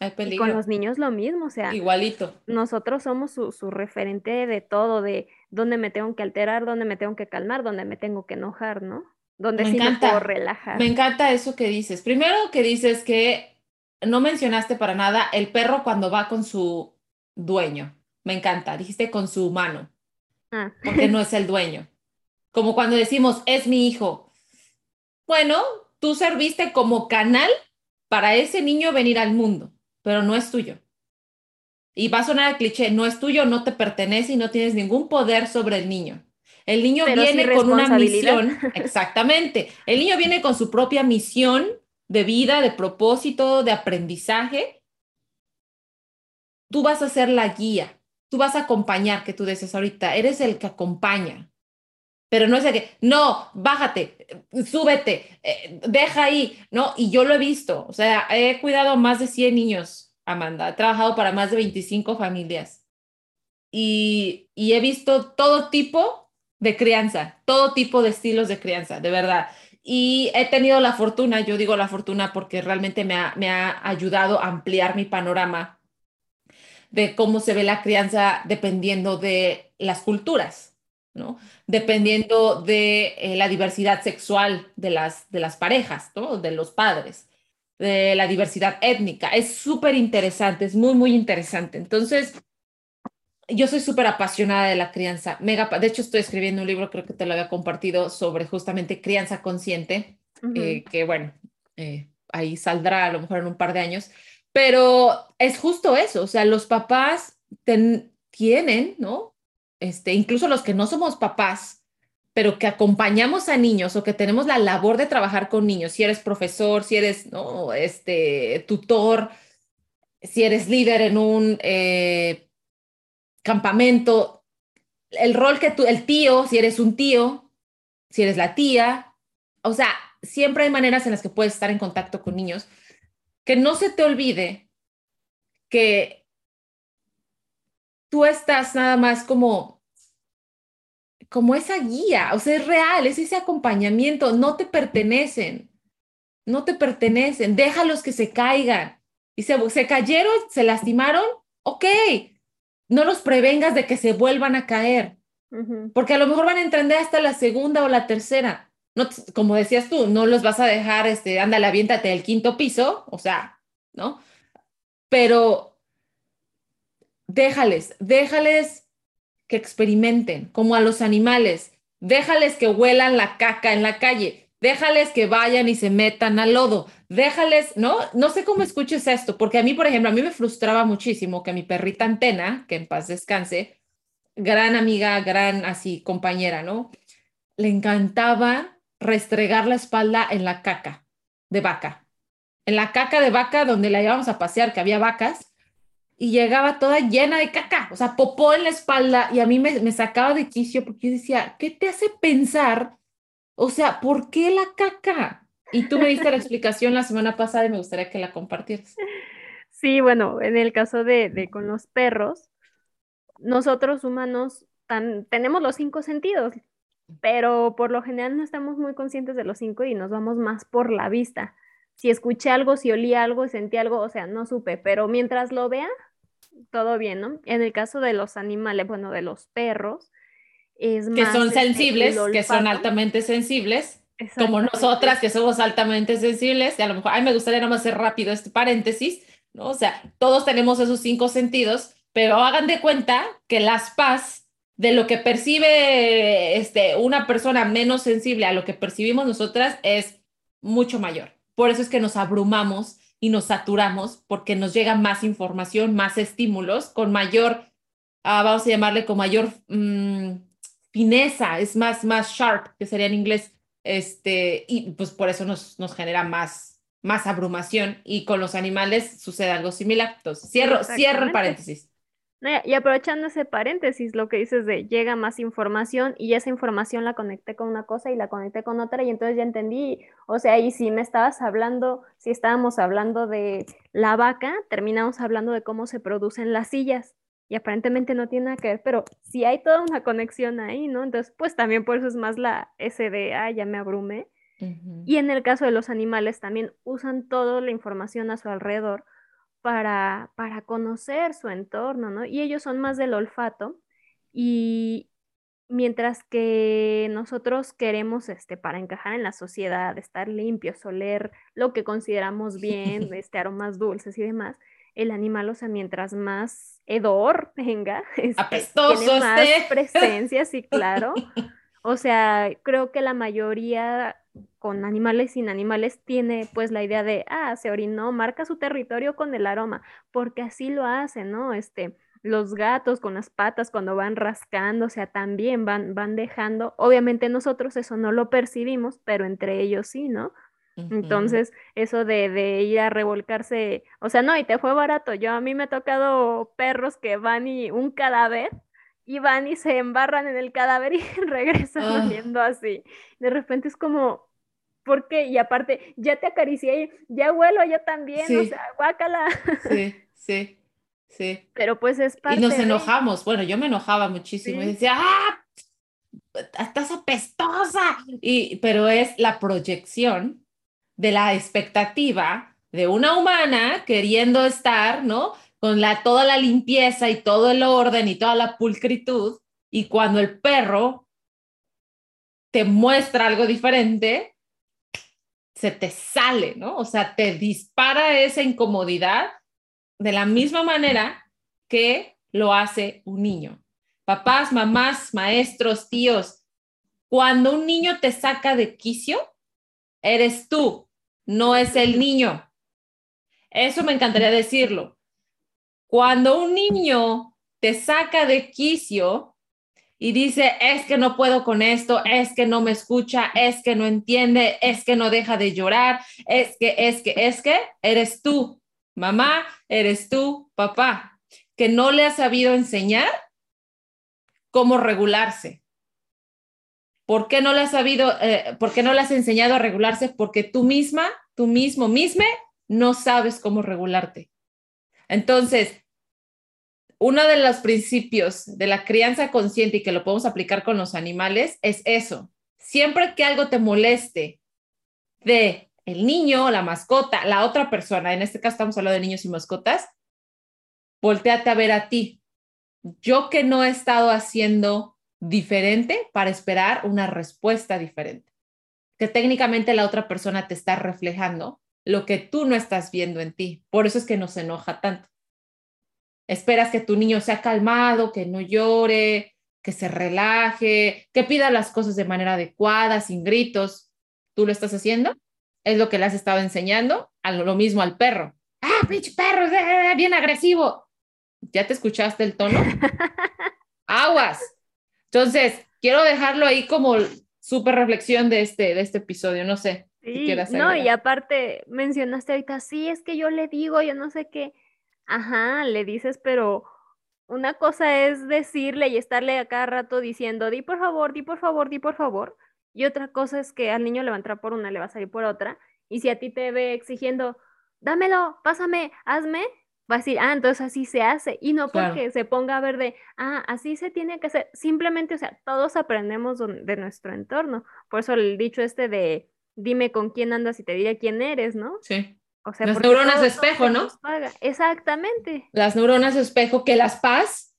hay peligro. Y con los niños lo mismo, o sea. Igualito. Nosotros somos su, su, referente de todo, de dónde me tengo que alterar, dónde me tengo que calmar, dónde me tengo que enojar, ¿no? Donde sí me puedo relajar. Me encanta eso que dices. Primero que dices que no mencionaste para nada el perro cuando va con su dueño. Me encanta. Dijiste con su mano. Ah. Porque no es el dueño. Como cuando decimos, es mi hijo. Bueno, tú serviste como canal para ese niño venir al mundo, pero no es tuyo. Y va a sonar el cliché, no es tuyo, no te pertenece y no tienes ningún poder sobre el niño. El niño viene con una misión, exactamente. El niño viene con su propia misión de vida, de propósito, de aprendizaje. Tú vas a ser la guía, tú vas a acompañar, que tú dices ahorita, eres el que acompaña pero no es de que, no, bájate, súbete, eh, deja ahí, ¿no? Y yo lo he visto, o sea, he cuidado más de 100 niños, Amanda, he trabajado para más de 25 familias y, y he visto todo tipo de crianza, todo tipo de estilos de crianza, de verdad. Y he tenido la fortuna, yo digo la fortuna porque realmente me ha, me ha ayudado a ampliar mi panorama de cómo se ve la crianza dependiendo de las culturas. ¿no? Dependiendo de eh, la diversidad sexual de las, de las parejas, ¿no? De los padres, de la diversidad étnica. Es súper interesante, es muy, muy interesante. Entonces, yo soy súper apasionada de la crianza. Mega, de hecho, estoy escribiendo un libro, creo que te lo había compartido, sobre justamente crianza consciente, eh, que bueno, eh, ahí saldrá a lo mejor en un par de años. Pero es justo eso, o sea, los papás tienen, ¿no? este, incluso los que no somos papás, pero que acompañamos a niños o que tenemos la labor de trabajar con niños, si eres profesor, si eres ¿no? este, tutor, si eres líder en un eh, campamento, el rol que tú, el tío, si eres un tío, si eres la tía, o sea, siempre hay maneras en las que puedes estar en contacto con niños, que no se te olvide que tú estás nada más como, como esa guía, o sea, es real, es ese acompañamiento, no te pertenecen, no te pertenecen, déjalos que se caigan. Y se, se cayeron, se lastimaron, ok, no los prevengas de que se vuelvan a caer, porque a lo mejor van a entender hasta la segunda o la tercera. No, como decías tú, no los vas a dejar, este, ándale, aviéntate del quinto piso, o sea, ¿no? Pero déjales, déjales que experimenten, como a los animales, déjales que huelan la caca en la calle, déjales que vayan y se metan al lodo, déjales, ¿no? No sé cómo escuches esto, porque a mí, por ejemplo, a mí me frustraba muchísimo que mi perrita antena, que en paz descanse, gran amiga, gran así compañera, ¿no? Le encantaba restregar la espalda en la caca de vaca. En la caca de vaca donde la íbamos a pasear, que había vacas, y llegaba toda llena de caca, o sea, popó en la espalda y a mí me, sacaba de quicio porque yo decía, ¿qué te hace pensar? O sea, ¿por qué la caca? Y tú me diste la explicación la semana pasada y me gustaría que la compartieras. Sí, bueno, en el caso de, de con los perros, nosotros humanos tenemos los cinco sentidos, pero por lo general no estamos muy conscientes de los cinco y nos vamos más por la vista. Si escuché algo, si olí algo, sentí algo, o sea, no supe, pero mientras lo vea, todo bien, ¿no? En el caso de los animales, bueno, de los perros, es que son este, sensibles, que son altamente sensibles, como nosotras que somos altamente sensibles, y a lo mejor, ay, me gustaría nomás hacer rápido este paréntesis, ¿no? O sea, todos tenemos esos cinco sentidos, pero hagan de cuenta que las paz de lo que percibe este, una persona menos sensible a lo que percibimos nosotras es mucho mayor. Por eso es que nos abrumamos y nos saturamos porque nos llega más información, más estímulos, con mayor, ah, vamos a llamarle con mayor mm, fineza, es más, más sharp, que sería en inglés, este, y pues por eso nos, nos genera más, más abrumación y con los animales sucede algo similar. Entonces, cierro, cierro el paréntesis. Y aprovechando ese paréntesis, lo que dices de llega más información y esa información la conecté con una cosa y la conecté con otra y entonces ya entendí, o sea, y si me estabas hablando, si estábamos hablando de la vaca, terminamos hablando de cómo se producen las sillas y aparentemente no tiene nada que ver, pero si hay toda una conexión ahí, ¿no? Entonces, pues también por eso es más la SDA, ya me abrumé. Y en el caso de los animales también usan toda la información a su alrededor para, para conocer su entorno, ¿no? Y ellos son más del olfato y mientras que nosotros queremos, este, para encajar en la sociedad, estar limpios, oler lo que consideramos bien, este, aromas dulces y demás, el animal, o sea, mientras más hedor tenga, este, tiene más presencia, sí, claro. O sea, creo que la mayoría con animales sin animales tiene pues la idea de, ah, se orinó, marca su territorio con el aroma, porque así lo hacen, ¿no? Este, los gatos con las patas cuando van rascando, o sea, también van, van dejando, obviamente nosotros eso no lo percibimos, pero entre ellos sí, ¿no? Entonces, eso de, de, ir a revolcarse, o sea, no, y te fue barato. Yo a mí me ha tocado perros que van y un cadáver y van y se embarran en el cadáver y regresan ah. así. De repente es como, ¿por qué? Y aparte, ya te acaricié, ya huelo yo también, o sea, guácala. Sí, sí, sí. Pero pues es parte Y nos enojamos, bueno, yo me enojaba muchísimo y decía, ¡ah! Estás apestosa. Y, pero es la proyección de la expectativa de una humana queriendo estar, ¿no? con la, toda la limpieza y todo el orden y toda la pulcritud, y cuando el perro te muestra algo diferente, se te sale, ¿no? O sea, te dispara esa incomodidad de la misma manera que lo hace un niño. Papás, mamás, maestros, tíos, cuando un niño te saca de quicio, eres tú, no es el niño. Eso me encantaría decirlo. Cuando un niño te saca de quicio y dice, es que no puedo con esto, es que no me escucha, es que no entiende, es que no deja de llorar, es que, es que, es que, eres tú, mamá, eres tú, papá, que no le has sabido enseñar cómo regularse. ¿Por qué no le has sabido, eh, por qué no le has enseñado a regularse? Porque tú misma, tú mismo, misma, no sabes cómo regularte. Entonces, uno de los principios de la crianza consciente y que lo podemos aplicar con los animales es eso. Siempre que algo te moleste de el niño, la mascota, la otra persona, en este caso estamos hablando de niños y mascotas, volteate a ver a ti. Yo que no he estado haciendo diferente para esperar una respuesta diferente. Que técnicamente la otra persona te está reflejando lo que tú no estás viendo en ti. Por eso es que nos enoja tanto. Esperas que tu niño sea calmado, que no llore, que se relaje, que pida las cosas de manera adecuada, sin gritos. ¿Tú lo estás haciendo? Es lo que le has estado enseñando. A lo mismo al perro. Ah, pinche perro, eh, eh, eh, bien agresivo. ¿Ya te escuchaste el tono? Aguas. Entonces, quiero dejarlo ahí como súper reflexión de este, de este episodio. No sé. Sí, no, y aparte mencionaste ahorita, sí, es que yo le digo, yo no sé qué. Ajá, le dices, pero una cosa es decirle y estarle a cada rato diciendo, di por favor, di por favor, di por favor. Y otra cosa es que al niño le va a entrar por una, le va a salir por otra. Y si a ti te ve exigiendo, dámelo, pásame, hazme, va a decir, ah, entonces así se hace, y no porque se ponga a ver de, ah, así se tiene que hacer, simplemente, o sea, todos aprendemos de nuestro entorno, por eso el dicho este de, dime con quién andas y te diré quién eres, ¿no? Sí. O sea, las neuronas espejo, ¿no? Exactamente. Las neuronas espejo que las paz,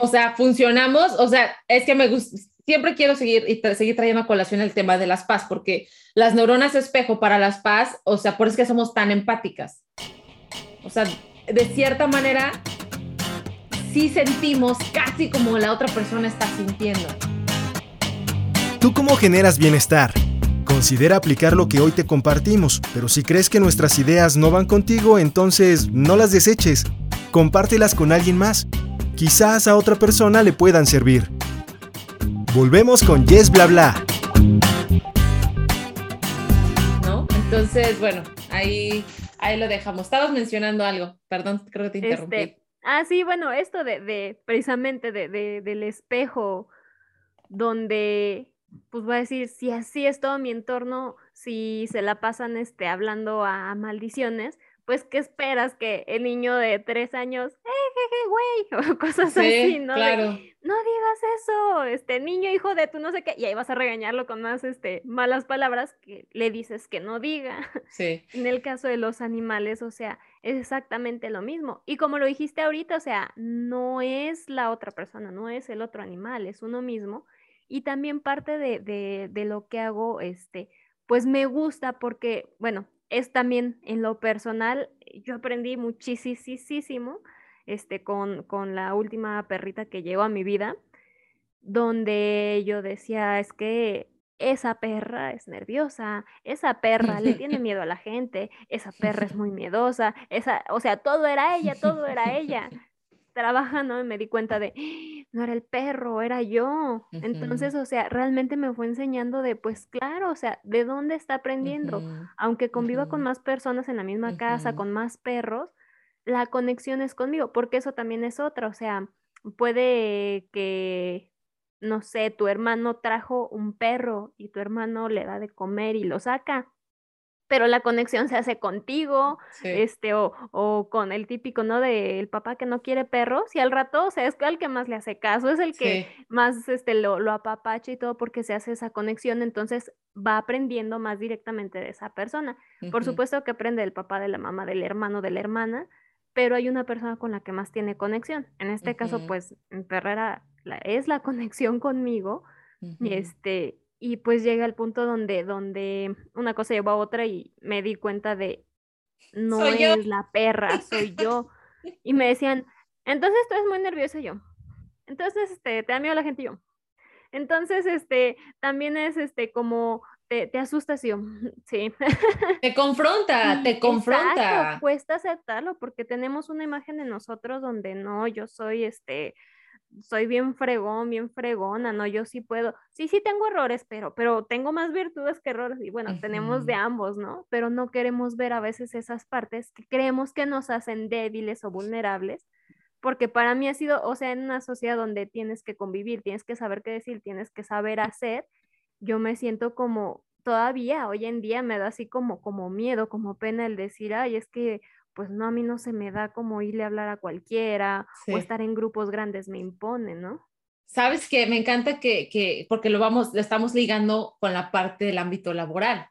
o sea, funcionamos, o sea, es que me gusta, siempre quiero seguir y seguir trayendo a colación el tema de las paz, porque las neuronas espejo para las paz, o sea, por eso es que somos tan empáticas. O sea, de cierta manera, sí sentimos casi como la otra persona está sintiendo. ¿Tú cómo generas bienestar? Considera aplicar lo que hoy te compartimos, pero si crees que nuestras ideas no van contigo, entonces no las deseches. Compártelas con alguien más. Quizás a otra persona le puedan servir. Volvemos con Yes Bla Bla. ¿No? Entonces, bueno, ahí ahí lo dejamos. Estabas mencionando algo, perdón, creo que te interrumpí. Este, ah, sí, bueno, esto de, de precisamente de, de, del espejo, donde pues voy a decir, si así es todo mi entorno, si se la pasan este, hablando a maldiciones, pues, ¿qué esperas? Que el niño de tres años, ¡eh, jeje, güey! O cosas así, ¿no? Claro. no digas eso, este niño, hijo de tú no sé qué, y ahí vas a regañarlo con más este, malas palabras que le dices que no diga. Sí. En el caso de los animales, o sea, es exactamente lo mismo. Y como lo dijiste ahorita, o sea, no es la otra persona, no es el otro animal, es uno mismo. Y también parte de, de, de lo que hago, este, pues me gusta porque, bueno, es también en lo personal, yo aprendí muchísimo este, con, con la última perrita que llegó a mi vida, donde yo decía, es que esa perra es nerviosa, esa perra le tiene miedo a la gente, esa perra es muy miedosa, esa, o sea, todo era ella, todo era ella. Trabajando y me di cuenta de, no era el perro, era yo. Entonces, o sea, realmente me fue enseñando de, pues claro, o sea, ¿de dónde está aprendiendo? Aunque conviva con más personas en la misma casa, con más perros, la conexión es conmigo, porque eso también es otra, o sea, puede que, no sé, tu hermano trajo un perro y tu hermano le da de comer y lo saca pero la conexión se hace contigo, este, o, o, con el típico, ¿no? Del papá que no quiere perros, y al rato, o sea, es el que más le hace caso, es el que más este, lo, lo apapacha y todo porque se hace esa conexión, entonces va aprendiendo más directamente de esa persona. Por supuesto que aprende del papá, de la mamá, del hermano, de la hermana, pero hay una persona con la que más tiene conexión. En este caso, pues, Perrera es la conexión conmigo, y este, y pues llega el punto donde, donde una cosa llevó a otra y me di cuenta de, no es la perra, soy yo. Y me decían, entonces tú eres muy nerviosa yo. Entonces, este, te da miedo la gente yo. Entonces, este, también es, este, como, te, te asustas yo, sí. Te confronta, te confronta. cuesta aceptarlo porque tenemos una imagen de nosotros donde no, yo soy, este, soy bien fregón, bien fregona, ¿no? Yo sí puedo, sí, sí tengo errores, pero, pero tengo más virtudes que errores y bueno, tenemos de ambos, ¿no? Pero no queremos ver a veces esas partes que creemos que nos hacen débiles o vulnerables, porque para mí ha sido, o sea, en una sociedad donde tienes que convivir, tienes que saber qué decir, tienes que saber hacer, yo me siento como, todavía hoy en día me da así como, como miedo, como pena el decir, ay, es que pues no, a mí no se me da como irle a hablar a cualquiera o estar en grupos grandes me impone, ¿no? Sabes que me encanta que, que, porque lo vamos, lo estamos ligando con la parte del ámbito laboral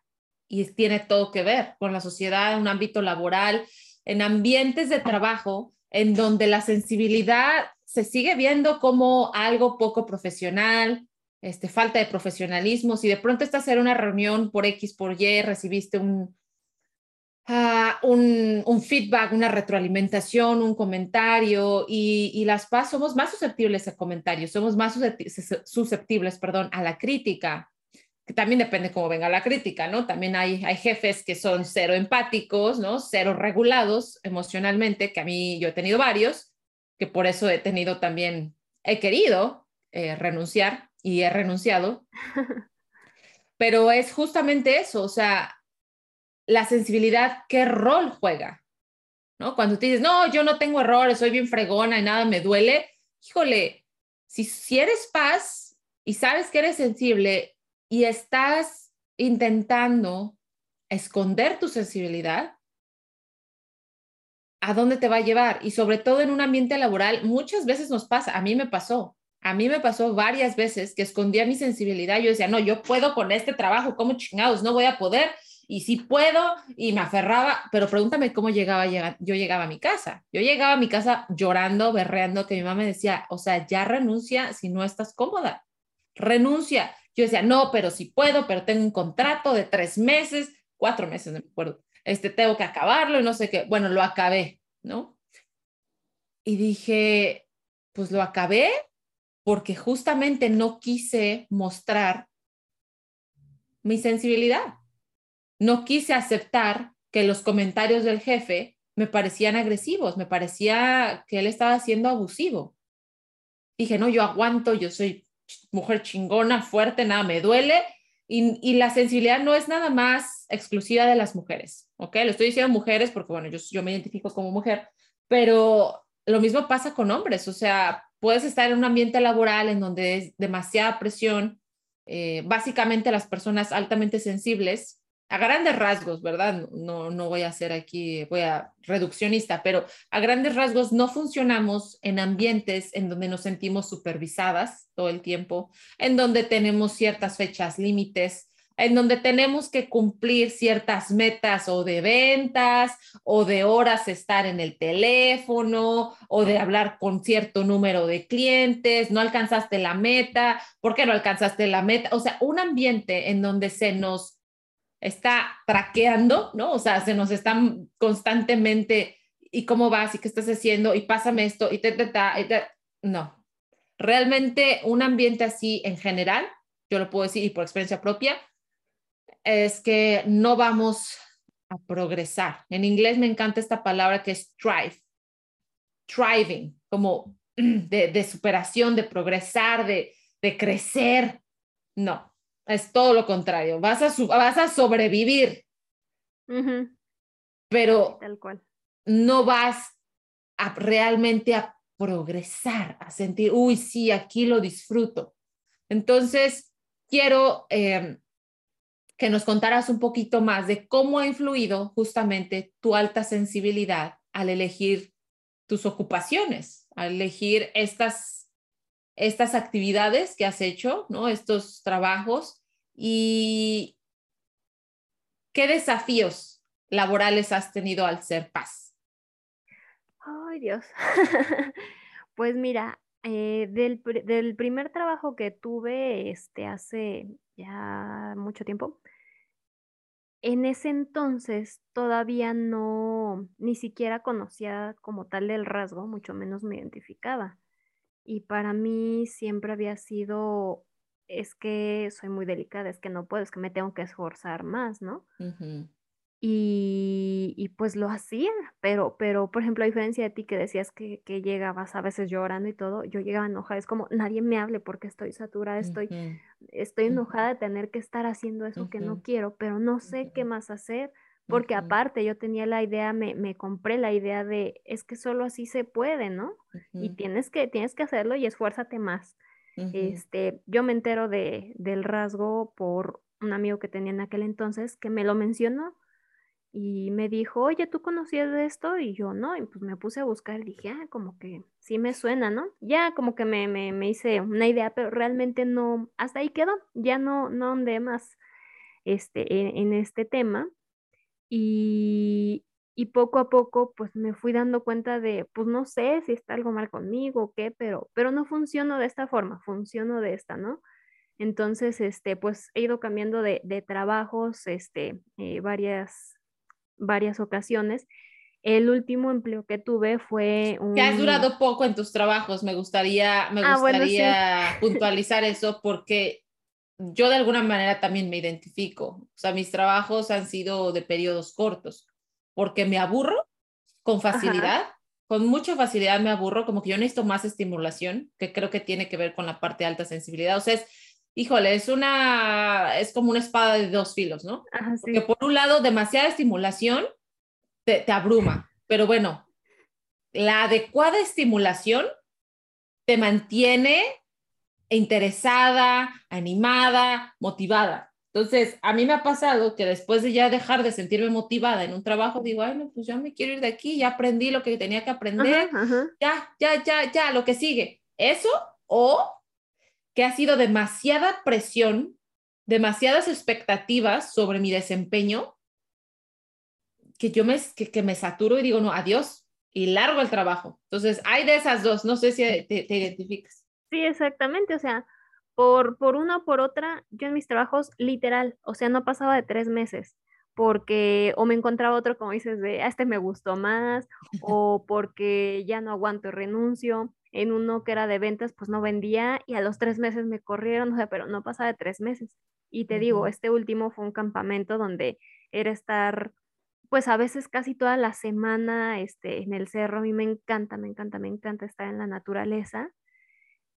y tiene todo que ver con la sociedad, un ámbito laboral, en ambientes de trabajo en donde la sensibilidad se sigue viendo como algo poco profesional, este, falta de profesionalismo. Si de pronto estás en una reunión por X, por Y, recibiste un, un, feedback, una retroalimentación, un comentario y, las PAS somos más susceptibles a comentarios, somos más susceptibles, perdón, a la crítica, que también depende cómo venga la crítica, ¿no? También hay, hay jefes que son cero empáticos, ¿no? Cero regulados emocionalmente, que a mí yo he tenido varios, que por eso he tenido también, he querido eh, renunciar y he renunciado. Pero es justamente eso, o sea, la sensibilidad, ¿qué rol juega? ¿No? Cuando te dices, no, yo no tengo errores, soy bien fregona y nada me duele, híjole, si, si eres paz y sabes que eres sensible y estás intentando esconder tu sensibilidad, ¿a dónde te va a llevar? Y sobre todo en un ambiente laboral, muchas veces nos pasa, a mí me pasó, a mí me pasó varias veces que escondía mi sensibilidad. Yo decía, no, yo puedo con este trabajo, ¿cómo chingados? No voy a poder. Y sí puedo, y me aferraba, pero pregúntame cómo llegaba, yo llegaba a mi casa. Yo llegaba a mi casa llorando, berreando, que mi mamá me decía, o sea, ya renuncia si no estás cómoda. Renuncia. Yo decía, no, pero sí puedo, pero tengo un contrato de tres meses, cuatro meses, no me acuerdo. Este, tengo que acabarlo y no sé qué. Bueno, lo acabé, ¿no? Y dije, pues lo acabé porque justamente no quise mostrar mi sensibilidad. No quise aceptar que los comentarios del jefe me parecían agresivos, me parecía que él estaba siendo abusivo. Dije, no, yo aguanto, yo soy mujer chingona, fuerte, nada me duele. Y, la sensibilidad no es nada más exclusiva de las mujeres, ¿ok? Lo estoy diciendo mujeres porque, bueno, yo, yo me identifico como mujer, pero lo mismo pasa con hombres, o sea, puedes estar en un ambiente laboral en donde es demasiada presión, eh, básicamente las personas altamente sensibles, a grandes rasgos, ¿verdad? No, no voy a ser aquí, voy a reduccionista, pero a grandes rasgos no funcionamos en ambientes en donde nos sentimos supervisadas todo el tiempo, en donde tenemos ciertas fechas límites, en donde tenemos que cumplir ciertas metas o de ventas o de horas estar en el teléfono o de hablar con cierto número de clientes, no alcanzaste la meta, ¿por qué no alcanzaste la meta? O sea, un ambiente en donde se nos está traqueando, ¿no? O sea, se nos están constantemente, ¿y cómo vas? ¿Y qué estás haciendo? Y pásame esto, y te, te, te, no. Realmente un ambiente así en general, yo lo puedo decir y por experiencia propia, es que no vamos a progresar. En inglés me encanta esta palabra que es thrive, thriving, como de, superación, de progresar, de, crecer. No, es todo lo contrario. Vas a, vas a sobrevivir, pero Tal cual. no vas a realmente a progresar, a sentir, uy, sí, aquí lo disfruto. Entonces, quiero eh, que nos contaras un poquito más de cómo ha influido justamente tu alta sensibilidad al elegir tus ocupaciones, al elegir estas, estas actividades que has hecho, ¿no? Estos trabajos y qué desafíos laborales has tenido al ser paz. Ay, Dios. pues mira, eh, del, del, primer trabajo que tuve este, hace ya mucho tiempo, en ese entonces todavía no, ni siquiera conocía como tal el rasgo, mucho menos me identificaba. Y para mí siempre había sido, es que soy muy delicada, es que no puedo, es que me tengo que esforzar más, ¿no? Y, pues lo hacía, pero, pero por ejemplo, a diferencia de ti que decías que, llegabas a veces llorando y todo, yo llegaba enojada, es como nadie me hable porque estoy saturada, estoy, estoy enojada de tener que estar haciendo eso que no quiero, pero no sé qué más hacer, porque aparte yo tenía la idea, me, me, compré la idea de, es que solo así se puede, ¿no? Y tienes que, tienes que hacerlo y esfuérzate más. Este, yo me entero de, del rasgo por un amigo que tenía en aquel entonces que me lo mencionó y me dijo, oye, ¿tú conocías de esto? Y yo, no, y pues me puse a buscar y dije, ah, como que sí me suena, ¿no? Ya como que me, me, me hice una idea, pero realmente no, hasta ahí quedó, ya no, no andé más este, en, en este tema. Y, y poco a poco pues me fui dando cuenta de, pues no sé si está algo mal conmigo o qué, pero, pero no funciono de esta forma, funciono de esta, ¿no? Entonces, este, pues he ido cambiando de, de trabajos, este, eh, varias, varias ocasiones. El último empleo que tuve fue un... Que has durado poco en tus trabajos, me gustaría, me ah, gustaría puntualizar eso porque yo de alguna manera también me identifico. O sea, mis trabajos han sido de periodos cortos porque me aburro con facilidad, con mucha facilidad me aburro, como que yo necesito más estimulación, que creo que tiene que ver con la parte de alta sensibilidad. O sea, es híjole, es una, es como una espada de dos filos, ¿no? Porque por un lado, demasiada estimulación te, te, abruma, pero bueno, la adecuada estimulación te mantiene interesada, animada, motivada. Entonces, a mí me ha pasado que después de ya dejar de sentirme motivada en un trabajo, digo, ay, no, pues ya me quiero ir de aquí, ya aprendí lo que tenía que aprender, ya, ya, ya, ya, lo que sigue. Eso o que ha sido demasiada presión, demasiadas expectativas sobre mi desempeño, que yo me, que, me saturo y digo, no, adiós, y largo el trabajo. Entonces, hay de esas dos, no sé si te, te identificas. Sí, exactamente, o sea, por, por una o por otra, yo en mis trabajos, literal, o sea, no pasaba de tres meses, porque o me encontraba otro, como dices, de, a este me gustó más, o porque ya no aguanto y renuncio. En uno que era de ventas, pues no vendía y a los tres meses me corrieron, o sea, pero no pasaba de tres meses. Y te digo, este último fue un campamento donde era estar, pues a veces casi toda la semana este, en el cerro. A mí me encanta, me encanta, me encanta estar en la naturaleza.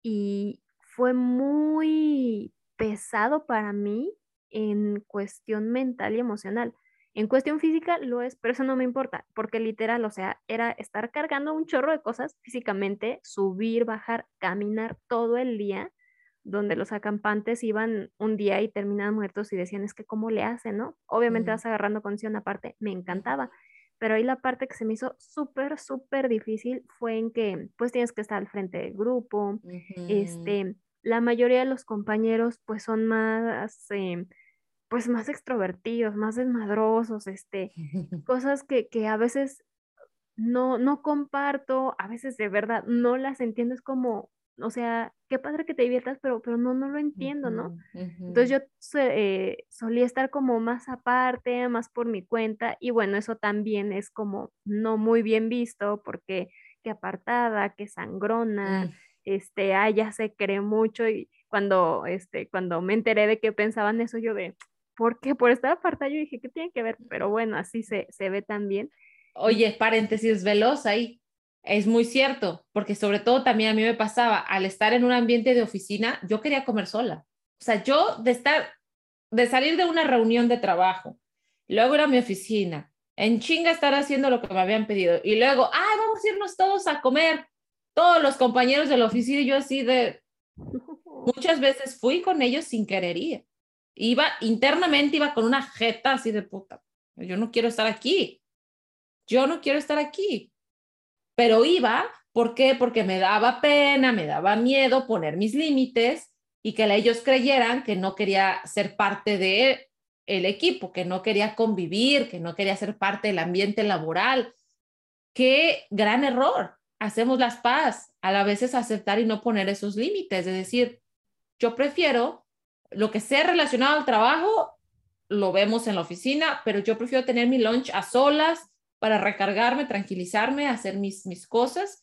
Y, fue muy pesado para mí en cuestión mental y emocional. En cuestión física lo es, pero eso no me importa, porque literal, o sea, era estar cargando un chorro de cosas físicamente, subir, bajar, caminar todo el día, donde los acampantes iban un día y terminaban muertos y decían, es que cómo le hacen, ¿no? Obviamente vas agarrando condición aparte, me encantaba, pero ahí la parte que se me hizo súper, súper difícil fue en que pues tienes que estar al frente del grupo, este, la mayoría de los compañeros pues son más, eh, pues más extrovertidos, más desmadrosos, este, cosas que, que a veces no, no comparto, a veces de verdad no las entiendo, es como, o sea, qué padre que te diviertas, pero, pero no, no lo entiendo, ¿no? Entonces yo eh, solía estar como más aparte, más por mi cuenta, y bueno, eso también es como no muy bien visto, porque qué apartada, qué sangrona, mm este, ah, ya se cree mucho y cuando, este, cuando me enteré de que pensaban eso, yo de, ¿por qué? Por estar apartada, yo dije, ¿qué tiene que ver? Pero bueno, así se, se ve también. Oye, paréntesis veloz ahí. Es muy cierto, porque sobre todo también a mí me pasaba, al estar en un ambiente de oficina, yo quería comer sola. O sea, yo de estar, de salir de una reunión de trabajo, luego ir mi oficina, en chinga estar haciendo lo que me habían pedido, y luego, ah, vamos a irnos todos a comer todos los compañeros de la oficina y yo así de, muchas veces fui con ellos sin querer ir. Iba, internamente iba con una jeta así de puta, yo no quiero estar aquí, yo no quiero estar aquí. Pero iba, ¿por qué? Porque me daba pena, me daba miedo poner mis límites y que ellos creyeran que no quería ser parte de el equipo, que no quería convivir, que no quería ser parte del ambiente laboral. Qué gran error hacemos las paz, a la vez es aceptar y no poner esos límites, es decir, yo prefiero lo que sea relacionado al trabajo, lo vemos en la oficina, pero yo prefiero tener mi lunch a solas para recargarme, tranquilizarme, hacer mis, mis cosas.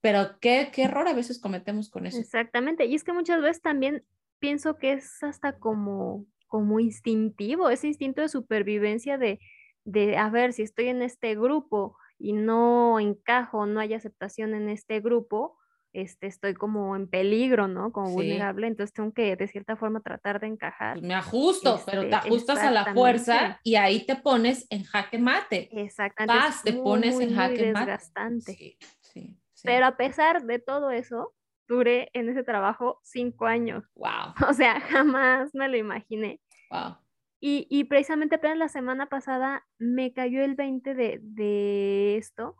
Pero qué, qué error a veces cometemos con eso. Exactamente. Y es que muchas veces también pienso que es hasta como, como instintivo, ese instinto de supervivencia de, de, a ver, si estoy en este grupo, y no encajo, no hay aceptación en este grupo, este, estoy como en peligro, ¿no? Como vulnerable, entonces tengo que de cierta forma tratar de encajar. Pues me ajusto, pero te este, ajustas a la fuerza y ahí te pones en jaque mate. Exactamente. Paz, te pones en jaque mate. Sí, sí, pero a pesar de todo eso, duré en ese trabajo cinco años. Wow. O sea, jamás me lo imaginé. Wow. Y, precisamente apenas la semana pasada me cayó el 20 de, esto,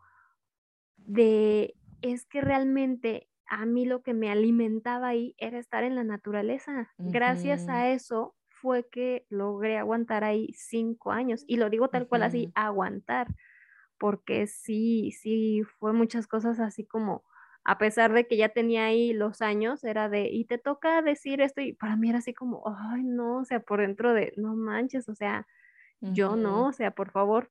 de es que realmente a mí lo que me alimentaba ahí era estar en la naturaleza. Gracias a eso fue que logré aguantar ahí cinco años. Y lo digo tal cual así, aguantar, porque sí, sí, fue muchas cosas así como a pesar de que ya tenía ahí los años, era de, y te toca decir esto, y para mí era así como, ay, no, o sea, por dentro de, no manches, o sea, yo no, o sea, por favor,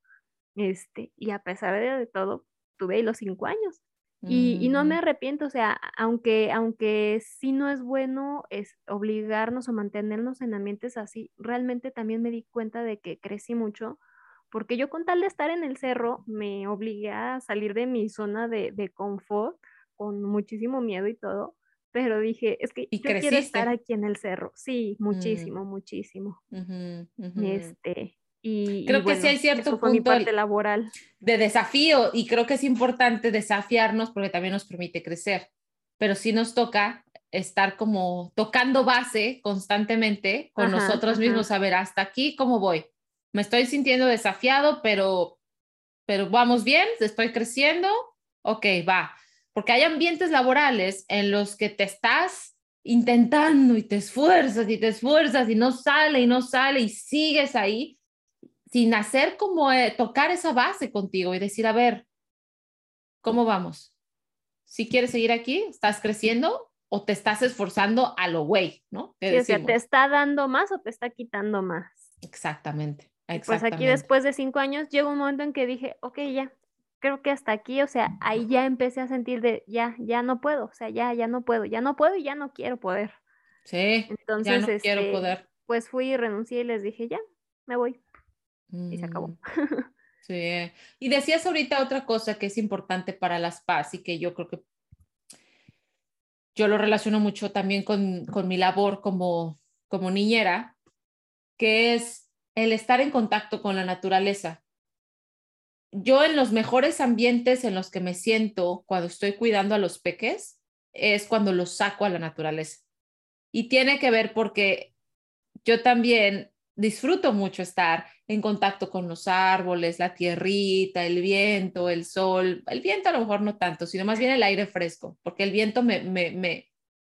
este, y a pesar de, todo, tuve ahí los cinco años. Y, no me arrepiento, o sea, aunque, aunque sí no es bueno es obligarnos o mantenernos en ambientes así, realmente también me di cuenta de que crecí mucho, porque yo con tal de estar en el cerro me obligué a salir de mi zona de, de confort con muchísimo miedo y todo, pero dije, es que yo quiero estar aquí en el cerro. Sí, mm. muchísimo, muchísimo. Este, y creo que sí hay cierto punto laboral. de desafío y creo que es importante desafiarnos porque también nos permite crecer, pero sí nos toca estar como tocando base constantemente con Ajá, nosotros ajá. mismos, a ver, hasta aquí, ¿cómo voy? Me estoy sintiendo desafiado, pero, pero vamos bien, estoy creciendo, ok, va. Porque hay ambientes laborales en los que te estás intentando y te esfuerzas y te esfuerzas y no sale y no sale y sigues ahí sin hacer como eh, tocar esa base contigo y decir, a ver, ¿cómo vamos? Si quieres seguir aquí, estás creciendo o te estás esforzando a lo güey, ¿no? Que Sí, o sea. ¿te está dando más o te está quitando más? Exactamente. Pues aquí después de cinco años llegó un momento en que dije, ok, ya, creo que hasta aquí, o sea, ahí ya empecé a sentir de, ya, ya no puedo, o sea, ya, ya no puedo, ya no puedo y ya no quiero poder. Sí, ya Entonces, no quiero este, poder. pues fui y renuncié y les dije, ya, me voy. Y se acabó. Mm, Sí. Y decías ahorita otra cosa que es importante para las paz y que yo creo que yo lo relaciono mucho también con, con mi labor como, como niñera, que es el estar en contacto con la naturaleza. Yo en los mejores ambientes en los que me siento cuando estoy cuidando a los peques es cuando los saco a la naturaleza. Y tiene que ver porque yo también disfruto mucho estar en contacto con los árboles, la tierrita, el viento, el sol. El viento a lo mejor no tanto, sino más bien el aire fresco, porque el viento me, me, me,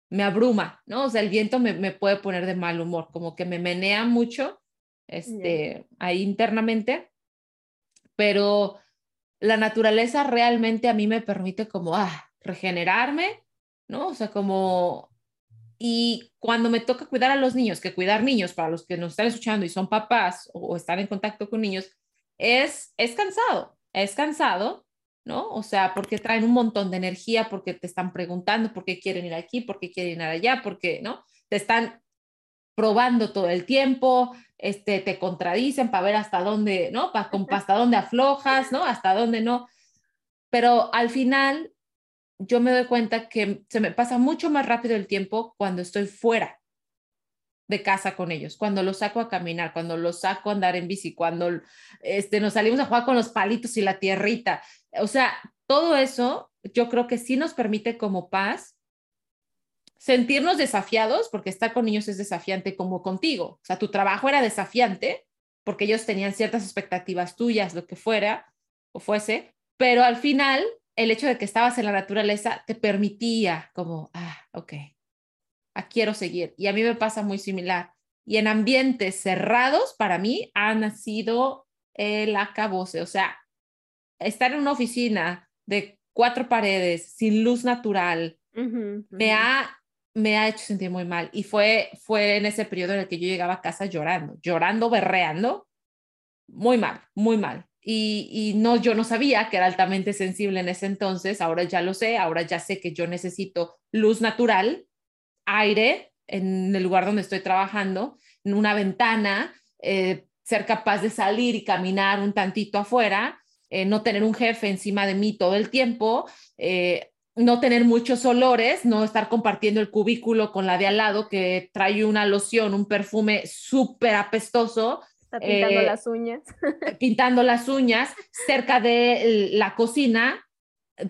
me abruma, ¿no? O sea, el viento me, me, puede poner de mal humor, como que me menea mucho este, ahí internamente, pero la naturaleza realmente a mí me permite como, ah, regenerarme, ¿no? O sea, como y cuando me toca cuidar a los niños, que cuidar niños, para los que nos están escuchando y son papás o, o están en contacto con niños, es, es cansado, es cansado, ¿no? O sea, porque traen un montón de energía, porque te están preguntando por qué quieren ir aquí, por qué quieren ir allá, porque, ¿no? Te están probando todo el tiempo, este, te contradicen para ver hasta dónde, ¿no? Para, hasta dónde aflojas, ¿no? Hasta dónde no. Pero al final yo me doy cuenta que se me pasa mucho más rápido el tiempo cuando estoy fuera de casa con ellos, cuando los saco a caminar, cuando los saco a andar en bici, cuando este, nos salimos a jugar con los palitos y la tierrita. O sea, todo eso yo creo que sí nos permite como paz sentirnos desafiados, porque estar con niños es desafiante como contigo. O sea, tu trabajo era desafiante porque ellos tenían ciertas expectativas tuyas, lo que fuera o fuese, pero al final el hecho de que estabas en la naturaleza te permitía como, ah, ok, ah, quiero seguir. Y a mí me pasa muy similar. Y en ambientes cerrados, para mí, han sido el acabose. O sea, estar en una oficina de cuatro paredes, sin luz natural, uh -huh, uh -huh. me, ha, me ha hecho sentir muy mal. Y fue, fue en ese periodo en el que yo llegaba a casa llorando, llorando, berreando, muy mal, muy mal. Y, y, no, yo no sabía que era altamente sensible en ese entonces, ahora ya lo sé, ahora ya sé que yo necesito luz natural, aire en el lugar donde estoy trabajando, en una ventana, eh, ser capaz de salir y caminar un tantito afuera, eh, no tener un jefe encima de mí todo el tiempo, eh, no tener muchos olores, no estar compartiendo el cubículo con la de al lado que trae una loción, un perfume súper apestoso, Está pintando eh, las uñas. pintando las uñas cerca de la cocina,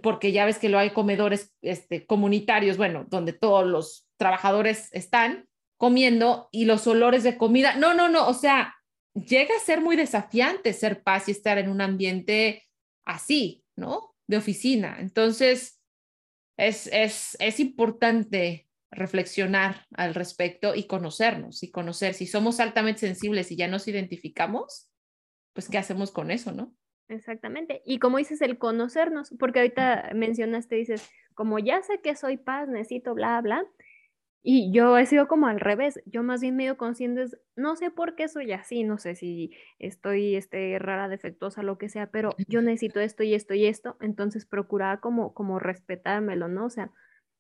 porque ya ves que lo hay comedores este, comunitarios, bueno, donde todos los trabajadores están comiendo y los olores de comida. No, no, no, o sea, llega a ser muy desafiante ser paz y estar en un ambiente así, ¿no? De oficina. Entonces, es, es, es importante reflexionar al respecto y conocernos y conocer si somos altamente sensibles y ya nos identificamos, pues qué hacemos con eso, ¿no? Exactamente. Y como dices, el conocernos, porque ahorita mencionaste, dices, como ya sé que soy paz, necesito bla, bla, y yo he sido como al revés, yo más bien medio consciente, es, no sé por qué soy así, no sé si estoy este, rara, defectuosa, lo que sea, pero yo necesito esto y esto y esto, entonces procuraba como, como respetármelo, ¿no? O sea,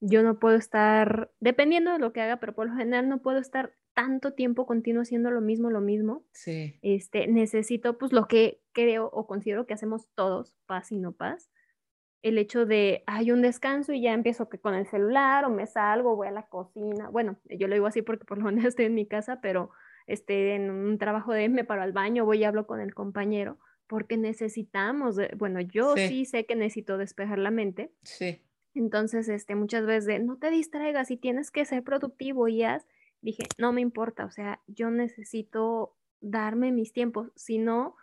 yo no puedo estar, dependiendo de lo que haga, pero por lo general no puedo estar tanto tiempo continuo haciendo lo mismo, lo mismo. Sí. Este, necesito pues lo que creo o considero que hacemos todos, paz y no paz. El hecho de, hay un descanso y ya empiezo que con el celular o me salgo, voy a la cocina. Bueno, yo lo digo así porque por lo menos estoy en mi casa, pero este, en un trabajo de me paro al baño, voy y hablo con el compañero, porque necesitamos, bueno, yo sí. sí sé que necesito despejar la mente. Sí Entonces, este, muchas veces de, no te distraigas y tienes que ser productivo y haz, dije, no me importa, o sea, yo necesito darme mis tiempos, si no,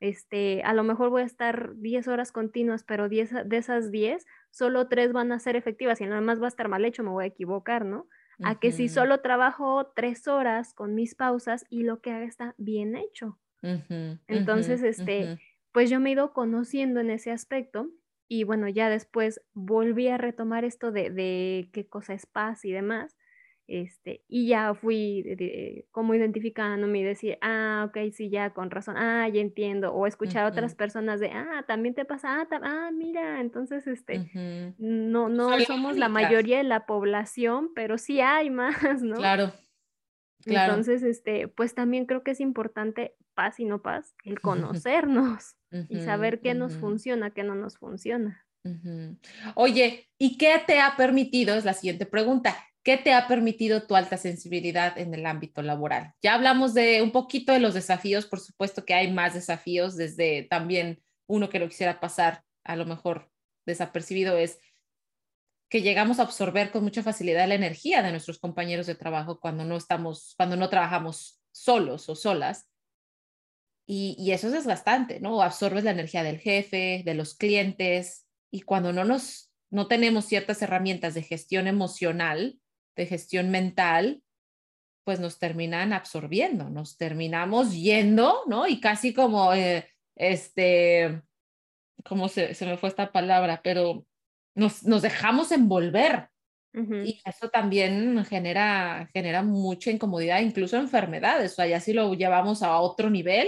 este, a lo mejor voy a estar 10 horas continuas, pero 10 de esas 10, solo 3 van a ser efectivas y nada más va a estar mal hecho, me voy a equivocar, ¿no? A que si solo trabajo 3 horas con mis pausas y lo que haga está bien hecho. Entonces, este, pues yo me he ido conociendo en ese aspecto y bueno, ya después volví a retomar esto de, de qué cosa es paz y demás. Este, y ya fui como identificándome y decir, ah, ok, sí, ya con razón, ah, ya entiendo, o escuchar a otras personas de, ah, también te pasa, ah, ah mira, entonces, este, no, no somos la mayoría de la población, pero sí hay más, ¿no? Claro, claro. Entonces, este, pues también creo que es importante, paz y no paz, el conocernos y saber qué nos funciona, qué no nos funciona. Oye, ¿y qué te ha permitido? Es la siguiente pregunta. ¿Qué te ha permitido tu alta sensibilidad en el ámbito laboral? Ya hablamos de un poquito de los desafíos, por supuesto que hay más desafíos, desde también uno que lo quisiera pasar a lo mejor desapercibido es que llegamos a absorber con mucha facilidad la energía de nuestros compañeros de trabajo cuando no estamos, cuando no trabajamos solos o solas. Y, y eso es desgastante, ¿no? Absorbes la energía del jefe, de los clientes, y cuando no nos, no tenemos ciertas herramientas de gestión emocional, de gestión mental, pues nos terminan absorbiendo, nos terminamos yendo, ¿no? Y casi como, eh, este, ¿cómo se, se, me fue esta palabra? Pero nos, nos dejamos envolver. Y eso también genera, genera mucha incomodidad, incluso enfermedades. O sea, ya si lo llevamos a otro nivel,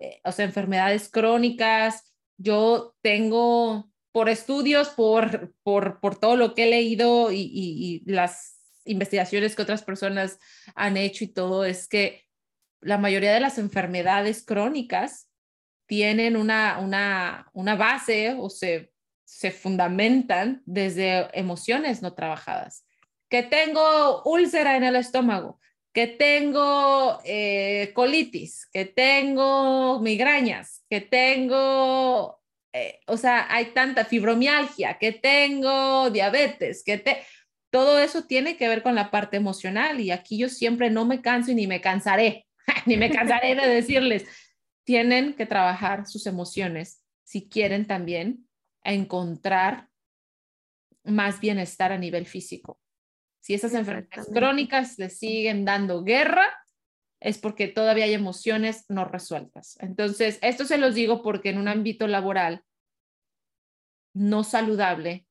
eh, o sea, enfermedades crónicas. Yo tengo, por estudios, por, por, por todo lo que he leído y, y, y las investigaciones que otras personas han hecho y todo, es que la mayoría de las enfermedades crónicas tienen una, una, una base o se, se fundamentan desde emociones no trabajadas. Que tengo úlcera en el estómago, que tengo eh, colitis, que tengo migrañas, que tengo, eh, o sea, hay tanta fibromialgia, que tengo diabetes, que te, todo eso tiene que ver con la parte emocional y aquí yo siempre no me canso y ni me cansaré, ni me cansaré de decirles, tienen que trabajar sus emociones si quieren también encontrar más bienestar a nivel físico. Si esas enfermedades crónicas le siguen dando guerra, es porque todavía hay emociones no resueltas. Entonces, esto se los digo porque en un ámbito laboral no saludable,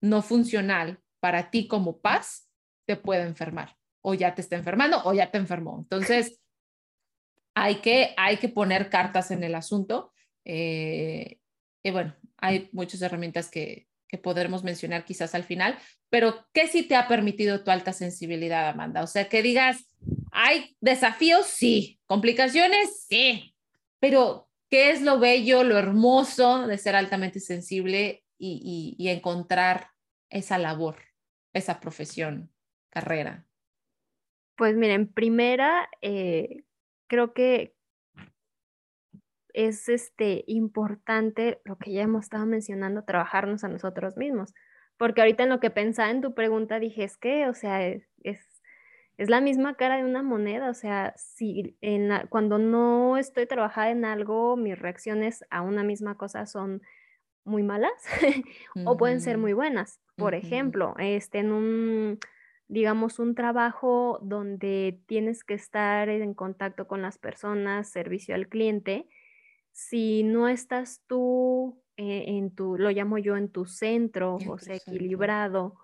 no funcional, para ti como paz te puede enfermar o ya te está enfermando o ya te enfermó. Entonces, hay que, hay que poner cartas en el asunto. Eh, y bueno, hay muchas herramientas que, que podremos mencionar quizás al final, pero ¿qué sí te ha permitido tu alta sensibilidad, Amanda? O sea, que digas, hay desafíos, sí, complicaciones, sí, pero ¿qué es lo bello, lo hermoso de ser altamente sensible y, encontrar esa labor? esa profesión, carrera? Pues miren, primera, eh, creo que es este, importante lo que ya hemos estado mencionando, trabajarnos a nosotros mismos. Porque ahorita en lo que pensaba en tu pregunta dije, es que, o sea, es, es, la misma cara de una moneda. O sea, si en cuando no estoy trabajada en algo, mis reacciones a una misma cosa son muy malas o pueden ser muy buenas. Por ejemplo, este, en un, digamos, un trabajo donde tienes que estar en contacto con las personas, servicio al cliente, si no estás tú eh, en tu, lo llamo yo, en tu centro, o sea, equilibrado,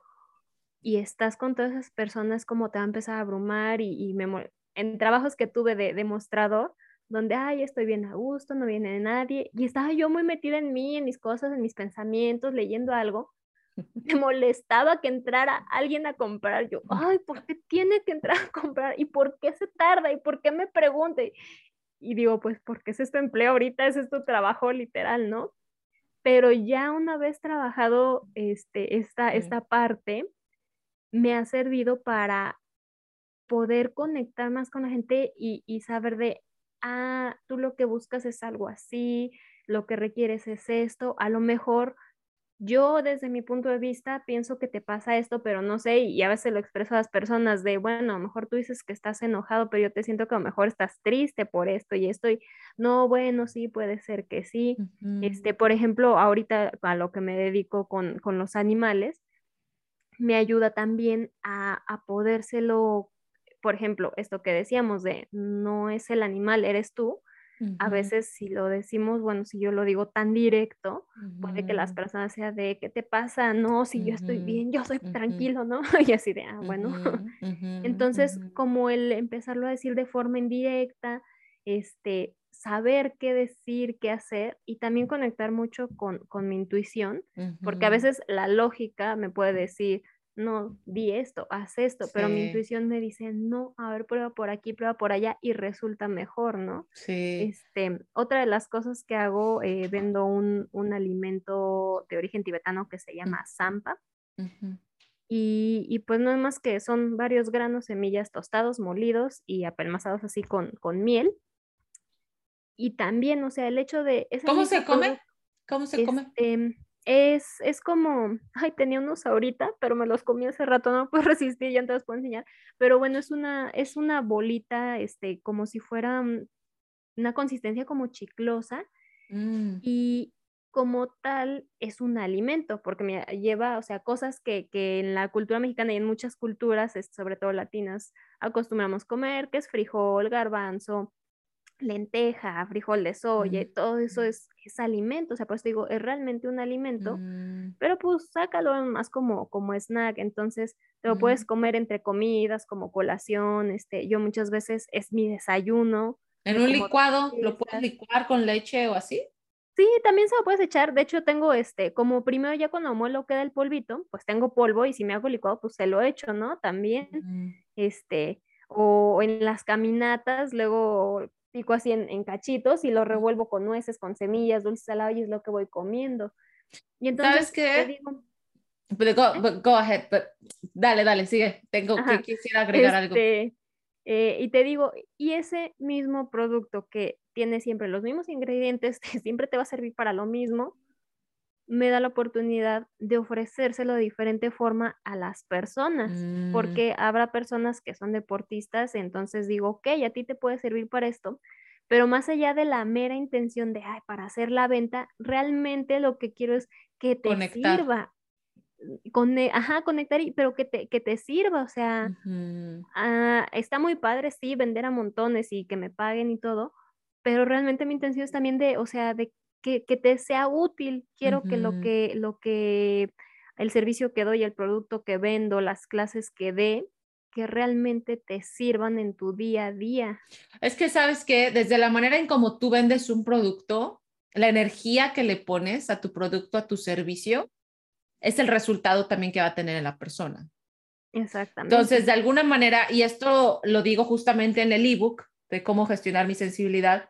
y estás con todas esas personas, como te va a empezar a abrumar y, y me, en trabajos que tuve de demostrador, donde, ay, estoy bien a gusto, no viene nadie, y estaba yo muy metida en mí, en mis cosas, en mis pensamientos, leyendo algo, me molestaba que entrara alguien a comprar, yo, ay, ¿por qué tiene que entrar a comprar? ¿Y por qué se tarda? ¿Y por qué me pregunte? Y digo, pues porque es tu empleo ahorita, es tu trabajo literal, ¿no? Pero ya una vez trabajado este, esta, esta parte, me ha servido para poder conectar más con la gente y, y saber de, ah, tú lo que buscas es algo así, lo que requieres es esto, a lo mejor yo desde mi punto de vista pienso que te pasa esto, pero no sé, y a veces lo expreso a las personas de, bueno, a lo mejor tú dices que estás enojado, pero yo te siento que a lo mejor estás triste por esto y estoy, no, bueno, sí, puede ser que sí. Este, por ejemplo, ahorita a lo que me dedico con, con los animales, me ayuda también a, a podérselo, por ejemplo, esto que decíamos de, no es el animal, eres tú a veces si lo decimos, bueno, si yo lo digo tan directo, puede que las personas sean de, ¿qué te pasa? No, si yo estoy bien, yo soy tranquilo, ¿no? y así de, ah, bueno. Entonces, como el empezarlo a decir de forma indirecta, este, saber qué decir, qué hacer y también conectar mucho con, con mi intuición, porque a veces la lógica me puede decir, no, di esto, haz esto, pero mi intuición me dice, no, a ver, prueba por aquí, prueba por allá y resulta mejor, ¿no? Sí. Este, otra de las cosas que hago, eh, vendo un, un, alimento de origen tibetano que se llama Zampa. y, y, pues no es más que son varios granos, semillas tostados, molidos y apelmazados así con, con miel. Y también, o sea, el hecho de... ¿Cómo se come? ¿Cómo se come? Es, es como, ay, tenía unos ahorita, pero me los comí hace rato, no puedo resistir, ya te los puedo enseñar. Pero bueno, es una, es una bolita, este, como si fuera una consistencia como chiclosa. Mm. Y como tal es un alimento, porque me lleva, o sea, cosas que, que en la cultura mexicana y en muchas culturas, sobre todo latinas, acostumbramos comer, que es frijol, garbanzo, lenteja, frijol de soya, todo eso es, es, alimento, o sea, pues digo, es realmente un alimento, mm. pero pues sácalo más como, como snack, entonces te lo puedes comer entre comidas, como colación, este, yo muchas veces es mi desayuno. ¿En un licuado? ¿Lo puedes licuar con leche o así? Sí, también se lo puedes echar. De hecho, tengo este, como primero ya cuando muelo queda el polvito, pues tengo polvo y si me hago licuado, pues se lo echo, ¿no? También, este, o en las caminatas, luego pico así en, cachitos y lo revuelvo con nueces, con semillas, dulces salado y es lo que voy comiendo. Y entonces, ¿Sabes qué? Digo, go, go, ahead, dale, dale, sigue. Tengo que quisiera agregar algo. Este, eh, y te digo, y ese mismo producto que tiene siempre los mismos ingredientes, que siempre te va a servir para lo mismo, me da la oportunidad de ofrecérselo de diferente forma a las personas, mm. porque habrá personas que son deportistas, entonces digo, ok, a ti te puede servir para esto, pero más allá de la mera intención de, ay, para hacer la venta, realmente lo que quiero es que te sirva. Con, ajá, conectar, pero que te, que te sirva, o sea, ah, está muy padre, sí, vender a montones y que me paguen y todo, pero realmente mi intención es también de, o sea, de que, te sea útil. Quiero que lo que, lo que, el servicio que doy, el producto que vendo, las clases que dé, que realmente te sirvan en tu día a día. Es que sabes que desde la manera en cómo tú vendes un producto, la energía que le pones a tu producto, a tu servicio, es el resultado también que va a tener en la persona. Exactamente. Entonces, de alguna manera, y esto lo digo justamente en el ebook de cómo gestionar mi sensibilidad,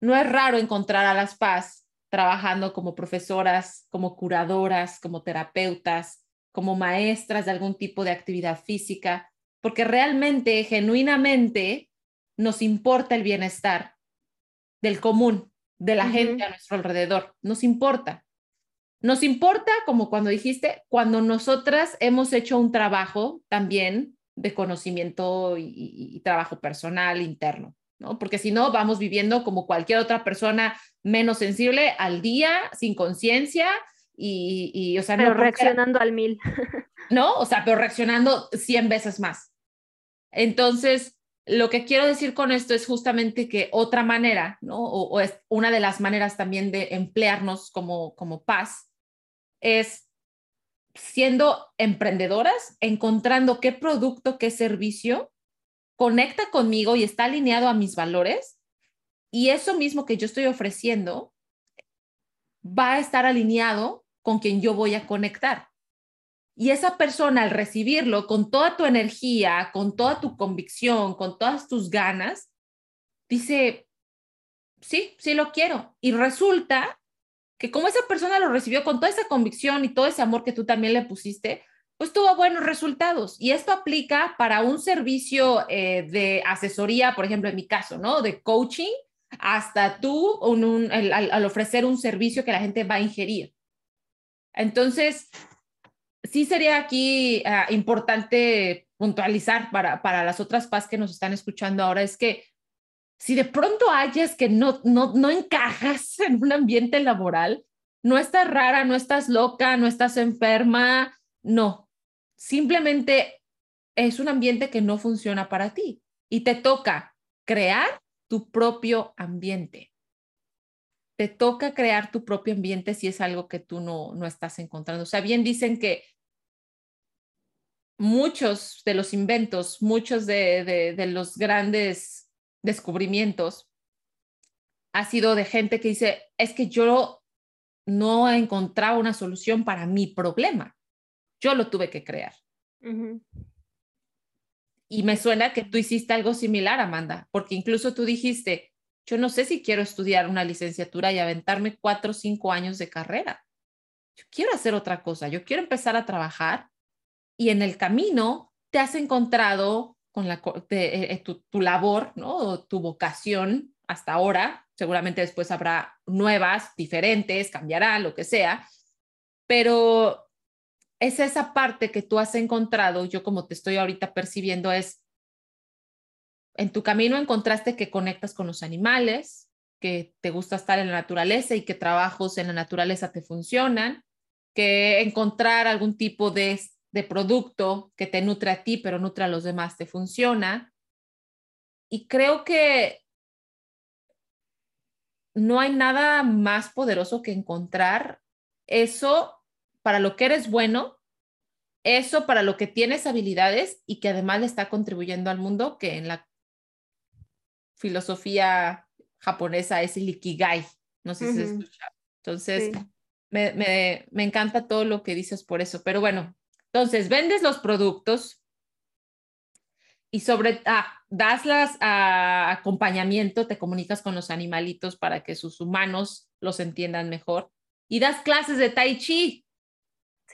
no es raro encontrar a las paz trabajando como profesoras, como curadoras, como terapeutas, como maestras de algún tipo de actividad física, porque realmente, genuinamente, nos importa el bienestar del común, de la gente a nuestro alrededor, nos importa. Nos importa, como cuando dijiste, cuando nosotras hemos hecho un trabajo también de conocimiento y, trabajo personal interno, ¿no? Porque si no, vamos viviendo como cualquier otra persona menos sensible al día, sin conciencia y, o sea, pero reaccionando al mil. ¿No? O sea, pero reaccionando 100 veces más. Entonces, lo que quiero decir con esto es justamente que otra manera, ¿no? O, es una de las maneras también de emplearnos como, como paz, es siendo emprendedoras, encontrando qué producto, qué servicio conecta conmigo y está alineado a mis valores y eso mismo que yo estoy ofreciendo va a estar alineado con quien yo voy a conectar. Y esa persona al recibirlo con toda tu energía, con toda tu convicción, con todas tus ganas, dice, sí, sí lo quiero. Y resulta que como esa persona lo recibió con toda esa convicción y todo ese amor que tú también le pusiste, pues tuvo buenos resultados. Y esto aplica para un servicio eh, de asesoría, por ejemplo, en mi caso, ¿no? De coaching hasta tú al, ofrecer un servicio que la gente va a ingerir. Entonces, sí sería aquí ah, importante puntualizar para, para las otras PAS que nos están escuchando ahora, es que si de pronto hayas que no, no, no encajas en un ambiente laboral, no estás rara, no estás loca, no estás enferma, no. Simplemente es un ambiente que no funciona para ti y te toca crear tu propio ambiente. Te toca crear tu propio ambiente si es algo que tú no, no estás encontrando. O sea, bien dicen que muchos de los inventos, muchos de, de, los grandes descubrimientos ha sido de gente que dice, es que yo no he encontrado una solución para mi problema. Yo lo tuve que crear. Y me suena que tú hiciste algo similar, Amanda, porque incluso tú dijiste, yo no sé si quiero estudiar una licenciatura y aventarme cuatro o cinco años de carrera. Yo quiero hacer otra cosa, yo quiero empezar a trabajar y en el camino te has encontrado con la, eh, eh, tu, tu, labor, ¿no? tu vocación hasta ahora. Seguramente después habrá nuevas, diferentes, cambiará, lo que sea. Pero es esa parte que tú has encontrado, yo como te estoy ahorita percibiendo, es en tu camino encontraste que conectas con los animales, que te gusta estar en la naturaleza y que trabajos en la naturaleza te funcionan, que encontrar algún tipo de, de producto que te nutre a ti, pero nutre a los demás, te funciona. Y creo que no hay nada más poderoso que encontrar eso para lo que eres bueno, eso para lo que tienes habilidades y que además le está contribuyendo al mundo, que en la filosofía japonesa es el ikigai. No sé si se escucha. Entonces, me, me, me encanta todo lo que dices por eso. Pero bueno, entonces, vendes los productos y sobre, ah, das las ah, acompañamiento, te comunicas con los animalitos para que sus humanos los entiendan mejor y das clases de tai chi.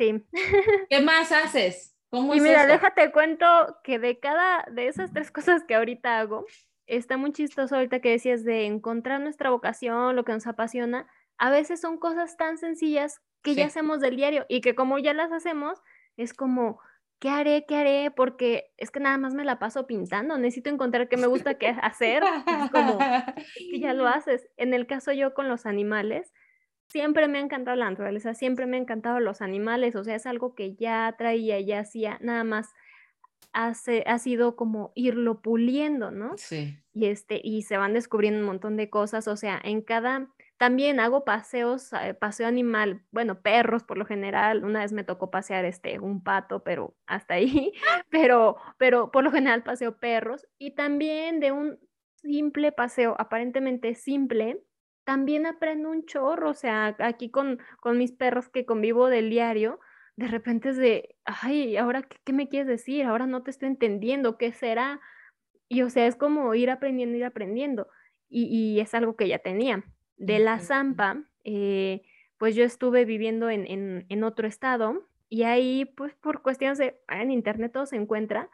Sí. ¿Qué más haces? ¿Cómo y mira, déjate cuento que de cada de esas tres cosas que ahorita hago, está muy chistoso ahorita que decías de encontrar nuestra vocación, lo que nos apasiona. A veces son cosas tan sencillas que ya hacemos del diario y que como ya las hacemos, es como, ¿qué haré? ¿Qué haré? Porque es que nada más me la paso pintando, necesito encontrar qué me gusta qué hacer. Es como que ya lo haces. En el caso yo con los animales, siempre me ha encantado la naturaleza, siempre me ha encantado los animales, o sea, es algo que ya traía, ya hacía, nada más hace, ha sido como irlo puliendo, ¿no? Sí. Y, este, y se van descubriendo un montón de cosas, o sea, en cada, también hago paseos, eh, paseo animal, bueno, perros por lo general, una vez me tocó pasear este, un pato, pero hasta ahí, pero, pero por lo general paseo perros y también de un simple paseo, aparentemente simple, también aprendo un chorro, o sea, aquí con, con mis perros que convivo del diario, de repente es de, ay, ahora, ¿qué, me quieres decir? Ahora no te estoy entendiendo, ¿qué será? Y o sea, es como ir aprendiendo, ir aprendiendo. Y, es algo que ya tenía. De la Zampa, eh, pues yo estuve viviendo en, en, en, otro estado y ahí, pues por cuestiones de, en internet todo se encuentra,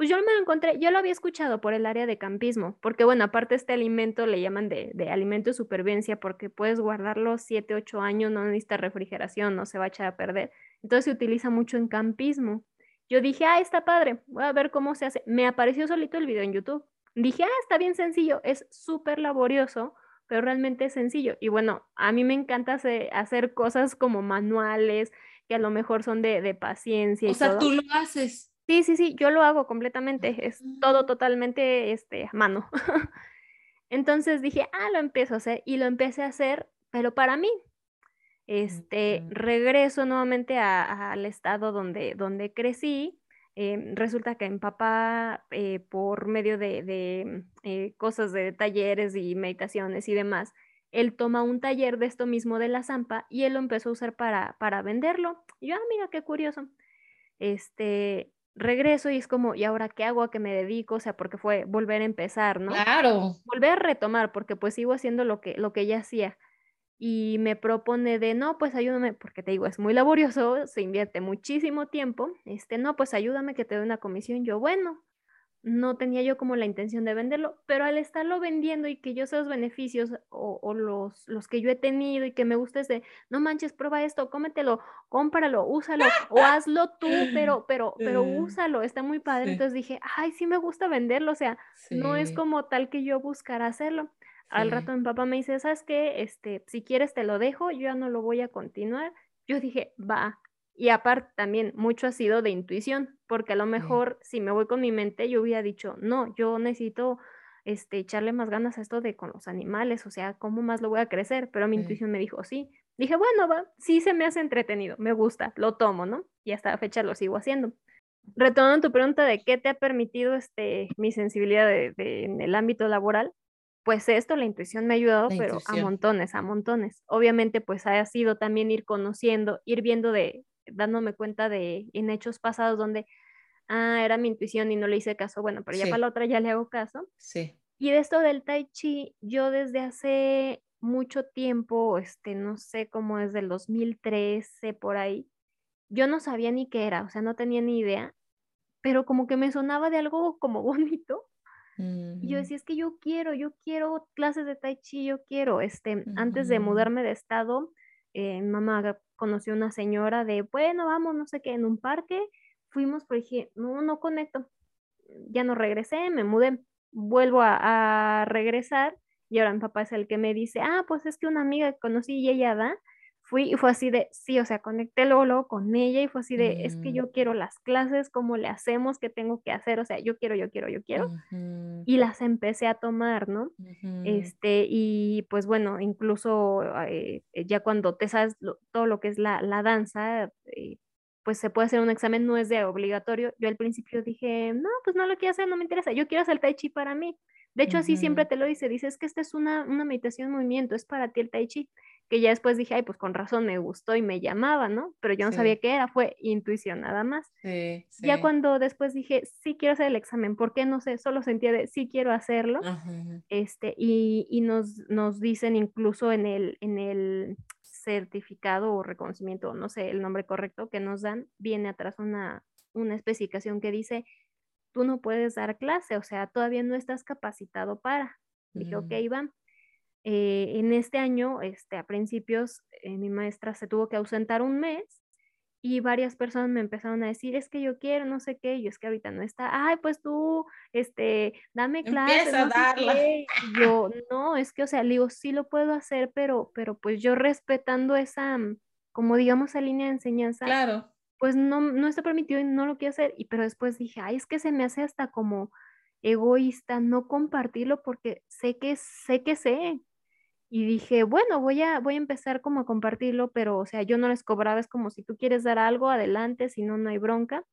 pues yo me lo encontré, yo lo había escuchado por el área de campismo, porque bueno, aparte este alimento le llaman de, de alimento de supervivencia porque puedes guardarlo 7, 8 años, no necesita refrigeración, no se va a echar a perder. Entonces se utiliza mucho en campismo. Yo dije, ah, está padre, voy a ver cómo se hace. Me apareció solito el video en YouTube. Dije, ah, está bien sencillo, es súper laborioso, pero realmente es sencillo. Y bueno, a mí me encanta hacer, cosas como manuales, que a lo mejor son de, de paciencia. O sea, tú lo haces. Sí, sí, sí, yo lo hago completamente, es todo totalmente este, a mano. Entonces dije, ah, lo empiezo a hacer y lo empecé a hacer, pero para mí. Este, regreso nuevamente al estado donde, donde crecí. Eh, resulta que mi papá, eh, por medio de, eh, cosas de talleres y meditaciones y demás, él toma un taller de esto mismo de la zampa y él lo empezó a usar para, para venderlo. Y yo, ah, mira, qué curioso. Este, regreso y es como, ¿y ahora qué hago? ¿A qué me dedico? O sea, porque fue volver a empezar, ¿no? Claro. Volver a retomar, porque pues sigo haciendo lo que, lo que ya hacía. Y me propone de, no, pues ayúdame, porque te digo, es muy laborioso, se invierte muchísimo tiempo. Este, no, pues ayúdame que te dé una comisión. Yo, bueno, no tenía yo como la intención de venderlo, pero al estarlo vendiendo y que yo sé los beneficios o, los, los que yo he tenido y que me gusta es de, no manches, prueba esto, cómetelo, cómpralo, úsalo o hazlo tú, pero, pero, pero úsalo, está muy padre. Entonces dije, ay, sí me gusta venderlo, o sea, no es como tal que yo buscara hacerlo. Al rato mi papá me dice, ¿sabes qué? Este, si quieres te lo dejo, yo ya no lo voy a continuar. Yo dije, va, y aparte también mucho ha sido de intuición, porque a lo mejor si me voy con mi mente yo hubiera dicho, no, yo necesito este, echarle más ganas a esto de con los animales, o sea, ¿cómo más lo voy a crecer? Pero mi intuición me dijo, sí. Dije, bueno, va, sí se me hace entretenido, me gusta, lo tomo, ¿no? Y hasta la fecha lo sigo haciendo. Retomando tu pregunta de qué te ha permitido este, mi sensibilidad de, en el ámbito laboral, pues esto, la intuición me ha ayudado, pero a montones, a montones. Obviamente, pues ha sido también ir conociendo, ir viendo de dándome cuenta de en hechos pasados donde, ah, era mi intuición y no le hice caso, bueno, pero ya para la otra ya le hago caso. Sí. Y de esto del tai chi, yo desde hace mucho tiempo, este, no sé, como desde el 2013 por ahí, yo no sabía ni qué era, o sea, no tenía ni idea, pero como que me sonaba de algo como bonito. Y yo decía, es que yo quiero, yo quiero clases de tai chi, yo quiero, este, antes de mudarme de estado, eh, mamá conoció una señora de, bueno, vamos, no sé qué, en un parque, fuimos, pero dije, no, no conecto, ya no regresé, me mudé, vuelvo a, a regresar y ahora mi papá es el que me dice, ah, pues es que una amiga que conocí y ella da, fui y fue así de, sí, o sea, conecté luego, con ella y fue así de, es que mm. yo quiero las clases, cómo le hacemos, qué tengo que hacer, o sea, yo quiero, yo quiero, yo quiero. Y las empecé a tomar, ¿no? Este, y pues bueno, incluso eh, ya cuando te sabes todo lo que es la, la danza, eh, pues se puede hacer un examen, no es de obligatorio. Yo al principio dije, no, pues no lo quiero hacer, no me interesa, yo quiero hacer el tai chi para mí. De hecho, así siempre te lo dice, dices que esta es una, una meditación movimiento, es para ti el tai chi que ya después dije, ay, pues con razón me gustó y me llamaba, ¿no? Pero yo no sabía qué era, fue intuición nada más. Sí, Ya cuando después dije, sí quiero hacer el examen, ¿por qué? No sé, solo sentía de, sí quiero hacerlo. Este, y, y nos, nos dicen incluso en el, en el certificado o reconocimiento, no sé el nombre correcto que nos dan, viene atrás una, una especificación que dice, tú no puedes dar clase, o sea, todavía no estás capacitado para. Dije, ok, mm. Iván, eh, en este año, este, a principios, eh, mi maestra se tuvo que ausentar un mes y varias personas me empezaron a decir, es que yo quiero, no sé qué, y es que ahorita no está, ay, pues tú, este, dame clases, no yo, no, es que, o sea, le digo, sí lo puedo hacer, pero, pero pues yo respetando esa, mm, como digamos, esa línea de enseñanza, claro. pues no, no está permitido y no lo quiero hacer, y pero después dije, ay, es que se me hace hasta como egoísta no compartirlo porque sé que sé que sé, y dije, bueno, voy a, voy a empezar como a compartirlo, pero, o sea, yo no les cobraba, es como si tú quieres dar algo, adelante, si no, no hay bronca.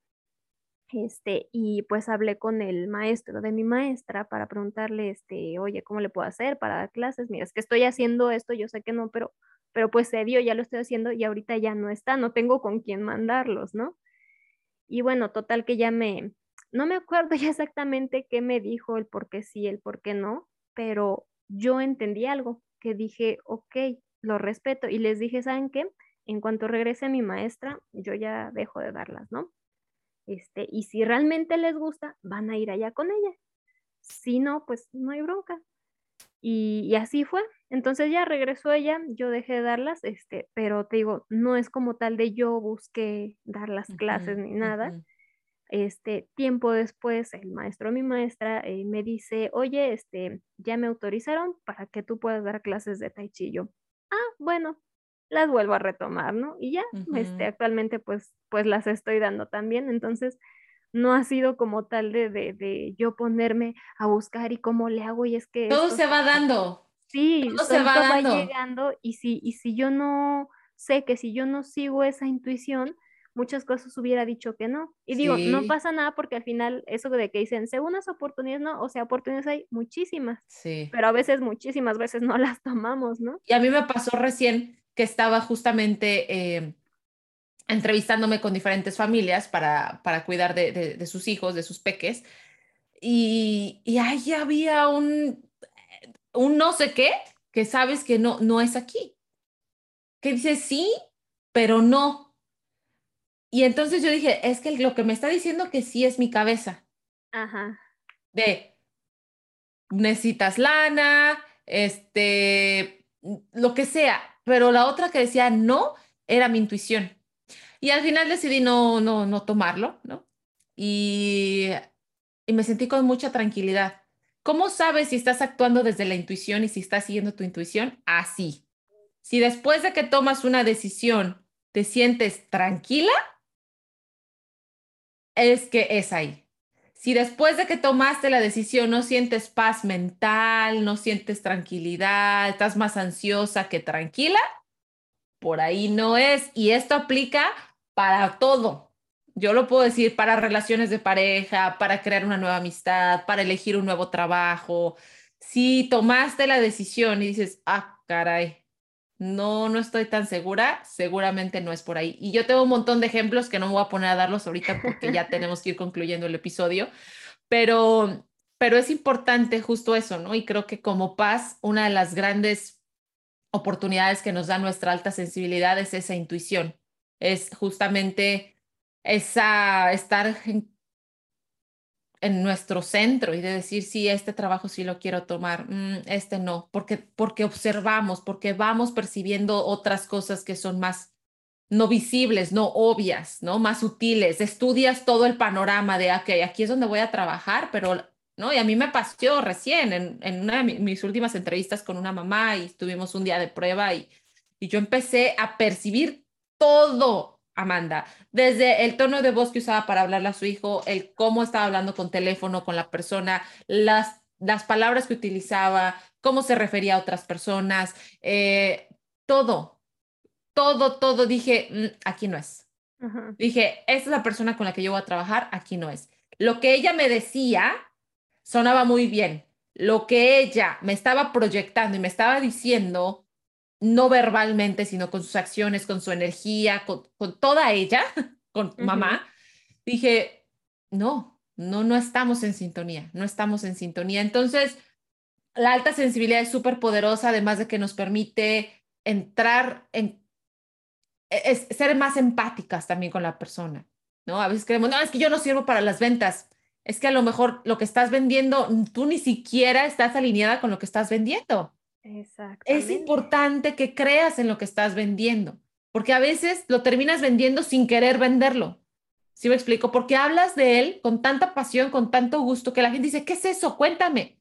Este, y pues hablé con el maestro de mi maestra para preguntarle, este, oye, ¿cómo le puedo hacer para dar clases? Mira, es que estoy haciendo esto, yo sé que no, pero, pero pues se dio, ya lo estoy haciendo y ahorita ya no está, no tengo con quién mandarlos, ¿no? Y bueno, total que ya me, no me acuerdo ya exactamente qué me dijo, el por qué sí, el por qué no, pero yo entendí algo que dije, ok, lo respeto. Y les dije, ¿saben qué? En cuanto regrese mi maestra, yo ya dejo de darlas, ¿no? Este, y si realmente les gusta, van a ir allá con ella. Si no, pues no hay bronca. Y, así fue. Entonces ya regresó ella, yo dejé de darlas, este, pero te digo, no es como tal de yo busqué dar las clases ni nada. Este tiempo después, el maestro, mi maestra, eh, me dice, oye, este, ya me autorizaron para que tú puedas dar clases de tai chi. Yo, ah, bueno, las vuelvo a retomar, ¿no? Y ya, este, actualmente pues, pues las estoy dando también. Entonces, no ha sido como tal de, de, de yo ponerme a buscar y cómo le hago y es que... Todo se va dando. Sí, todo se va, dando. llegando y si, y si yo no sé que si yo no sigo esa intuición, muchas cosas hubiera dicho que no. Y digo, no pasa nada porque al final eso de que dicen, segundas oportunidades, no, o sea, oportunidades hay muchísimas. Sí. Pero a veces, muchísimas veces no las tomamos, ¿no? Y a mí me pasó recién que estaba justamente eh, entrevistándome con diferentes familias para, para cuidar de, sus hijos, de sus peques. Y, y ahí había un, un no sé qué que sabes que no, no es aquí. Que dice sí, pero no y entonces yo dije, es que lo que me está diciendo que sí es mi cabeza. Ajá. de necesitas lana, este, lo que sea, pero la otra que decía no era mi intuición. Y al final decidí no, no, no tomarlo, ¿no? Y, y me sentí con mucha tranquilidad. ¿Cómo sabes si estás actuando desde la intuición y si estás siguiendo tu intuición? Así. Si después de que tomas una decisión te sientes tranquila, es que es ahí. Si después de que tomaste la decisión no sientes paz mental, no sientes tranquilidad, estás más ansiosa que tranquila, por ahí no es. Y esto aplica para todo. Yo lo puedo decir para relaciones de pareja, para crear una nueva amistad, para elegir un nuevo trabajo. Si tomaste la decisión y dices, ah, caray, no, no estoy tan segura, seguramente no es por ahí. Y yo tengo un montón de ejemplos que no me voy a poner a darlos ahorita porque ya tenemos que ir concluyendo el episodio, pero, pero es importante justo eso, ¿no? Y creo que como paz, una de las grandes oportunidades que nos da nuestra alta sensibilidad es esa intuición, es justamente esa, estar en en nuestro centro y de decir, sí, este trabajo sí lo quiero tomar, mm, este no, porque, porque observamos, porque vamos percibiendo otras cosas que son más no visibles, no obvias, ¿no? Más sutiles. Estudias todo el panorama de, ok, aquí es donde voy a trabajar, pero, ¿no? Y a mí me pasó recién en, en una de mis últimas entrevistas con una mamá y estuvimos un día de prueba y, y yo empecé a percibir todo Amanda, desde el tono de voz que usaba para hablarle a su hijo, el cómo estaba hablando con teléfono con la persona, las, las palabras que utilizaba, cómo se refería a otras personas, eh, todo, todo, todo, dije, mm, aquí no es. Dije, esta es la persona con la que yo voy a trabajar, aquí no es. Lo que ella me decía sonaba muy bien. Lo que ella me estaba proyectando y me estaba diciendo no verbalmente, sino con sus acciones, con su energía, con, toda ella, con mamá, dije, no, no, no estamos en sintonía, no estamos en sintonía. Entonces, la alta sensibilidad es súper poderosa, además de que nos permite entrar en, e, es, ser más empáticas también con la persona, ¿no? A veces creemos, no, es que yo no sirvo para las ventas. Es que a lo mejor lo que estás vendiendo, tú ni siquiera estás alineada con lo que estás vendiendo. Es importante que creas en lo que estás vendiendo, porque a veces lo terminas vendiendo sin querer venderlo. ¿Sí me explico? Porque hablas de él con tanta pasión, con tanto gusto, que la gente dice, ¿qué es eso? Cuéntame.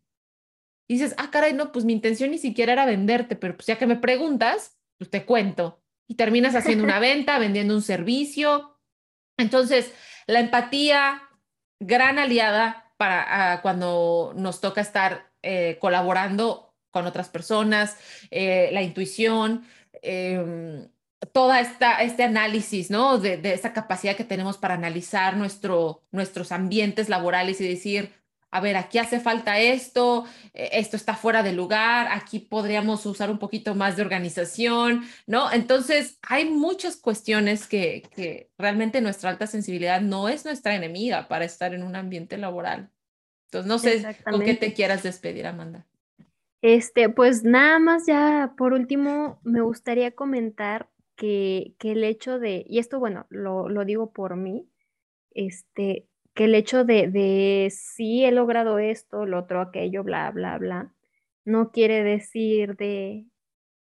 Y dices, ah, caray, no, pues mi intención ni siquiera era venderte, pero pues ya que me preguntas, pues te cuento. Y terminas haciendo una venta, vendiendo un servicio. Entonces, la empatía, gran aliada para ah, cuando nos toca estar eh, colaborando con otras personas, eh, la intuición, eh, toda esta este análisis, ¿no? De, de, esa capacidad que tenemos para analizar nuestro, nuestros ambientes laborales y decir, a ver, aquí hace falta esto, eh, esto está fuera de lugar, aquí podríamos usar un poquito más de organización, ¿no? Entonces, hay muchas cuestiones que, que realmente nuestra alta sensibilidad no es nuestra enemiga para estar en un ambiente laboral. Entonces, no sé con qué te quieras despedir, Amanda. Este, pues nada más ya por último me gustaría comentar que, que el hecho de, y esto bueno, lo, lo digo por mí, este, que el hecho de, de sí he logrado esto, lo otro, aquello, bla, bla, bla, no quiere decir de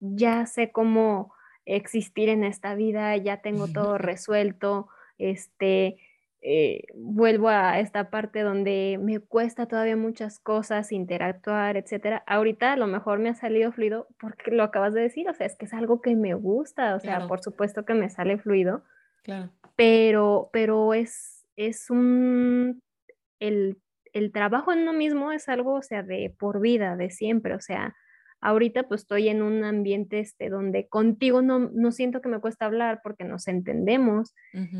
ya sé cómo existir en esta vida, ya tengo todo resuelto, este, eh, vuelvo a esta parte donde me cuesta todavía muchas cosas, interactuar, etcétera. Ahorita a lo mejor me ha salido fluido porque lo acabas de decir, o sea, es que es algo que me gusta, o sea, por supuesto que me sale fluido, claro. pero, pero es, es un, el, el trabajo en uno mismo es algo, o sea, de por vida, de siempre, o sea, Ahorita pues estoy en un ambiente este, donde contigo no, no siento que me cuesta hablar porque nos entendemos,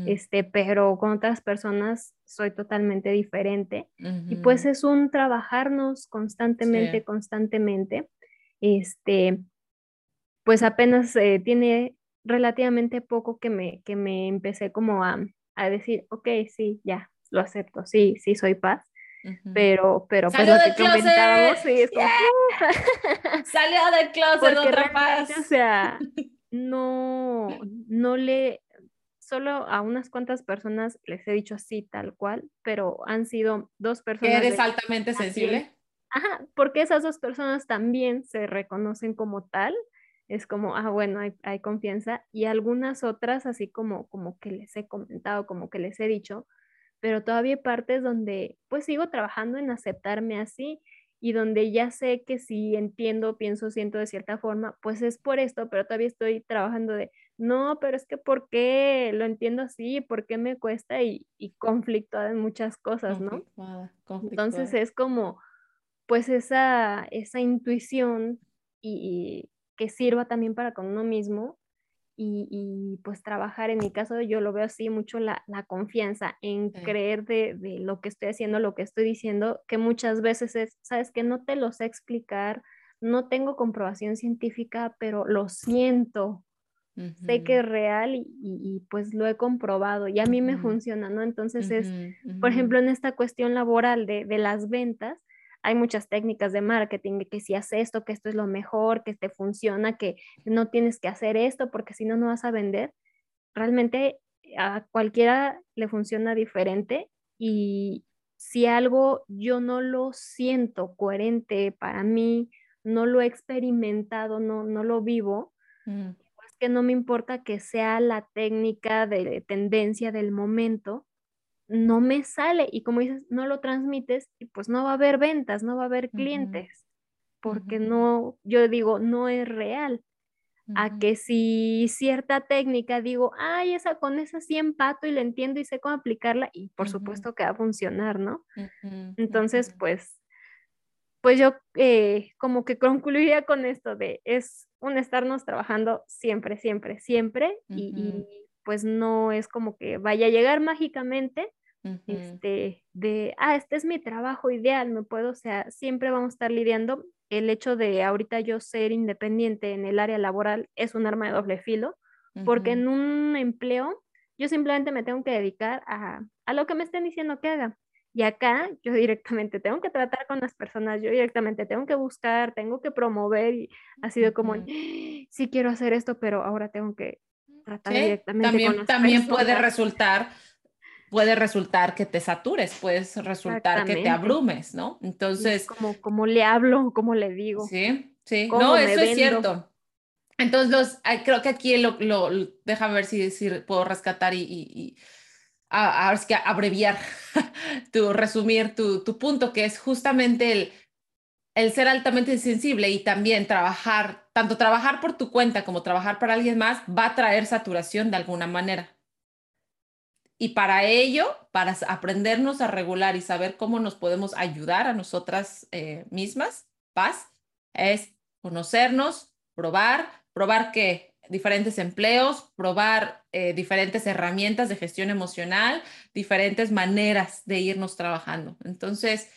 este, pero con otras personas soy totalmente diferente. Y pues es un trabajarnos constantemente, constantemente. Este, pues apenas eh, tiene relativamente poco que me, que me empecé como a, a decir, ok, sí, ya, lo acepto, sí, sí, soy paz. Pero, pero, pues lo que comentábamos, sí, es como... Salió del closet otra paz. O sea, no, no le, solo a unas cuantas personas les he dicho así tal cual, pero han sido dos personas. ¿Eres altamente sensible? Ajá, porque esas dos personas también se reconocen como tal. Es como, ah, bueno, hay, hay confianza. Y algunas otras, así como, como que les he comentado, como que les he dicho, pero todavía hay partes donde pues sigo trabajando en aceptarme así y donde ya sé que si entiendo, pienso, siento de cierta forma, pues es por esto, pero todavía estoy trabajando de, no, pero es que ¿por qué lo entiendo así? ¿Por qué me cuesta? Y, y conflicto en muchas cosas, ¿no? Entonces es como, pues esa, esa intuición y, y, que sirva también para con uno mismo y, pues trabajar, en mi caso yo lo veo así mucho la, confianza en creer de, lo que estoy haciendo, lo que estoy diciendo, que muchas veces es, sabes que no te lo sé explicar, no tengo comprobación científica, pero lo siento, sé que es real y, pues lo he comprobado y a mí me funciona, ¿no? Entonces es, por ejemplo, en esta cuestión laboral de, de las ventas, hay muchas técnicas de marketing, que si haces esto, que esto es lo mejor, que te funciona, que no tienes que hacer esto porque si no, no vas a vender. Realmente a cualquiera le funciona diferente y si algo yo no lo siento coherente para mí, no lo he experimentado, no, no lo vivo, pues que no me importa que sea la técnica de tendencia del momento, no me sale y como dices, no lo transmites y pues no va a haber ventas, no va a haber clientes, porque no, yo digo, no es real. A que si cierta técnica digo, ay, esa con esa sí empato y la entiendo y sé cómo aplicarla y por supuesto que va a funcionar, ¿no? Entonces, pues, pues yo eh, como que concluiría con esto de es un estarnos trabajando siempre, siempre, siempre y pues no es como que vaya a llegar mágicamente, este, de, ah, este es mi trabajo ideal, me puedo, o sea, siempre vamos a estar lidiando. El hecho de ahorita yo ser independiente en el área laboral es un arma de doble filo, porque en un empleo yo simplemente me tengo que dedicar a, a lo que me estén diciendo que haga. Y acá yo directamente tengo que tratar con las personas, yo directamente tengo que buscar, tengo que promover y ha sido como, sí quiero hacer esto, pero ahora tengo que tratar directamente también, con las También puede resultar puede resultar que te satures, puede resultar que te abrumes, ¿no? Entonces... Como, como le hablo, como le digo. Sí, sí, no, eso es cierto. Entonces, los, creo que aquí lo, lo déjame ver si, si puedo rescatar y, y, a, a, que abreviar, tu, resumir tu, tu punto, que es justamente el, el ser altamente sensible y también trabajar, tanto trabajar por tu cuenta como trabajar para alguien más, va a traer saturación de alguna manera. Y para ello, para aprendernos a regular y saber cómo nos podemos ayudar a nosotras eh, mismas, paz, es conocernos, probar, probar que diferentes empleos, probar eh, diferentes herramientas de gestión emocional, diferentes maneras de irnos trabajando. Entonces,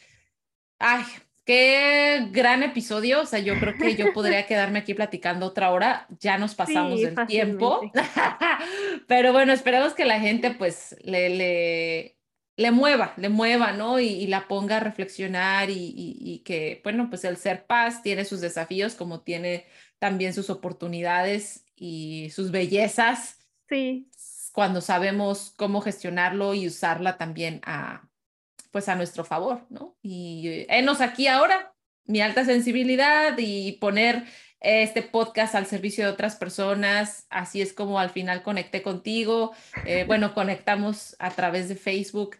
ay, Qué gran episodio, o sea, yo creo que yo podría quedarme aquí platicando otra hora, ya nos pasamos el tiempo, pero bueno, esperamos que la gente pues le, le, le mueva, le mueva, ¿no? Y, la ponga a reflexionar y, y, que, bueno, pues el ser paz tiene sus desafíos como tiene también sus oportunidades y sus bellezas. Sí. Cuando sabemos cómo gestionarlo y usarla también a, pues a nuestro favor, ¿no? Y enos aquí ahora, mi alta sensibilidad y poner este podcast al servicio de otras personas. Así es como al final conecté contigo. Eh, bueno, conectamos a través de Facebook.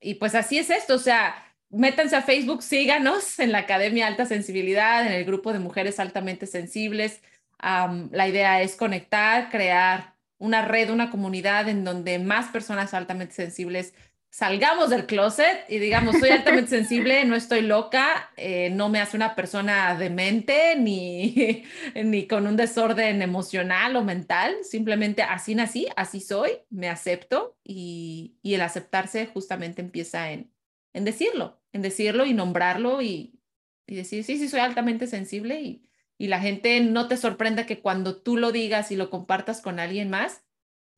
y pues así es esto, o sea, métanse a Facebook, síganos en la Academia Alta Sensibilidad, en el grupo de mujeres altamente sensibles. la idea es conectar, crear una red, una comunidad en donde más personas altamente sensibles salgamos del closet y digamos, soy altamente sensible, no estoy loca, eh, no me hace una persona demente ni, ni con un desorden emocional o mental, simplemente así nací, así soy, me acepto y, y el aceptarse justamente empieza en, en decirlo, en decirlo y nombrarlo y, y decir, sí, sí, soy altamente sensible y, y la gente no te sorprenda que cuando tú lo digas y lo compartas con alguien más,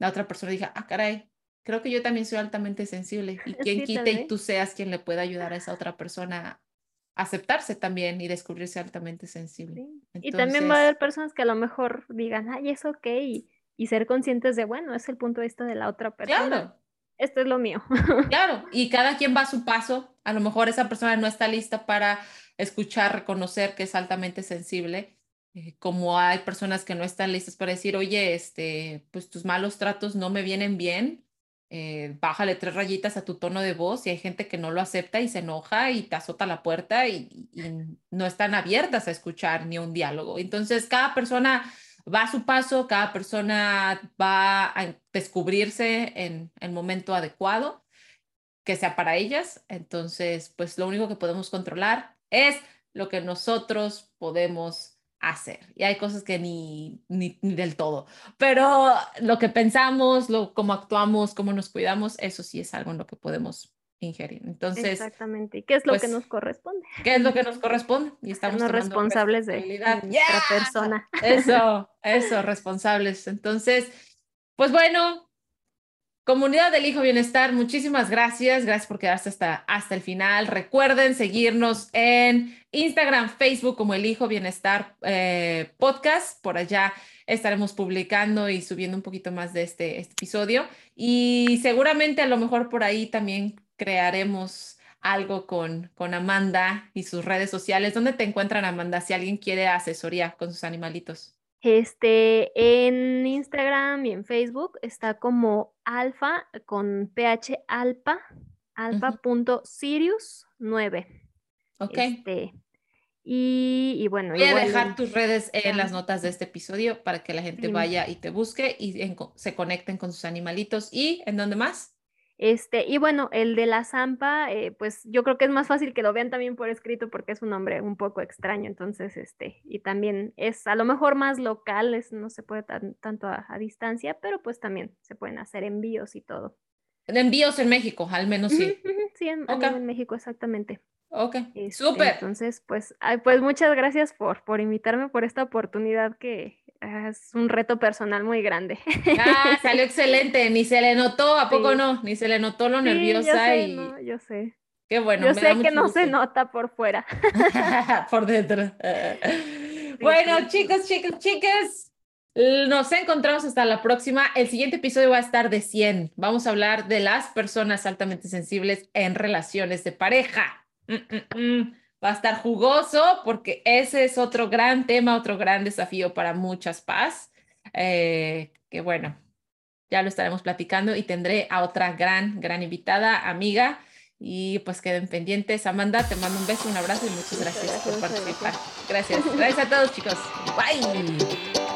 la otra persona diga, ah, caray, creo que yo también soy altamente sensible y quien quite y tú seas quien le pueda ayudar a esa otra persona a aceptarse también y descubrirse altamente sensible. y también va a haber personas que a lo mejor digan, ay, es ok, y y ser conscientes de, bueno, es el punto de vista de la otra persona. Claro. Esto es lo mío. Claro, y cada quien va a su paso. A lo mejor esa persona no está lista para escuchar, reconocer que es altamente sensible, eh, como hay personas que no están listas para decir, oye, este, pues tus malos tratos no me vienen bien, eh, bájale tres rayitas a tu tono de voz y hay gente que no lo acepta y se enoja y te azota la puerta y, no están abiertas a escuchar ni un diálogo. Entonces, cada persona va a su paso, cada persona va a descubrirse en el momento adecuado que sea para ellas. Entonces, pues lo único que podemos controlar es lo que nosotros podemos hacer. Y hay cosas que ni, ni, del todo, pero lo que pensamos, lo, cómo actuamos, cómo nos cuidamos, eso sí es algo en lo que podemos ingerir. Entonces, exactamente. ¿Qué es lo que pues, nos corresponde? ¿Qué es lo que nos corresponde? Y estamos responsables de, nuestra persona. Eso, eso, responsables. Entonces, pues bueno, Comunidad del Hijo Bienestar, muchísimas gracias. Gracias por quedarse hasta, hasta el final. Recuerden seguirnos en Instagram, Facebook como El Hijo Bienestar eh, Podcast. Por allá estaremos publicando y subiendo un poquito más de este, este episodio. Y seguramente a lo mejor por ahí también crearemos algo con, con Amanda y sus redes sociales. ¿Dónde te encuentran, Amanda, si alguien quiere asesoría con sus animalitos? Este, en Instagram y en Facebook está como alfa con ph alfa, alfa.sirius9. Ok. Este, y, y, bueno. Voy a dejar tus redes en las notas de este episodio para que la gente vaya y te busque y se conecten con sus animalitos. ¿Y en dónde más? Este, y bueno, el de la Zampa, eh, pues yo creo que es más fácil que lo vean también por escrito porque es un nombre un poco extraño, entonces, este, y también es a lo mejor más local, es, no se puede tanto a, distancia, pero pues también se pueden hacer envíos y todo. Envíos en México, al menos sí. sí, en, en México, exactamente. Ok, este, súper. Entonces, pues, pues muchas gracias por, por invitarme por esta oportunidad que es un reto personal muy grande. Ah, salió excelente, ni se le notó, ¿a poco no? Ni se le notó lo nerviosa yo sé, y... No, yo sé. Qué bueno. Yo sé que no se nota por fuera. por dentro. bueno, chicos, chicos, chicas, nos encontramos hasta la próxima. El siguiente episodio va a estar de 100. Vamos a hablar de las personas altamente sensibles en relaciones de pareja. Mm, mm, mm va a estar jugoso porque ese es otro gran tema, otro gran desafío para muchas paz, eh, que bueno, ya lo estaremos platicando y tendré a otra gran, gran invitada, amiga. Y pues queden pendientes. Amanda, te mando un beso, un abrazo y muchas gracias, por participar. Gracias. Gracias a todos, chicos. Bye.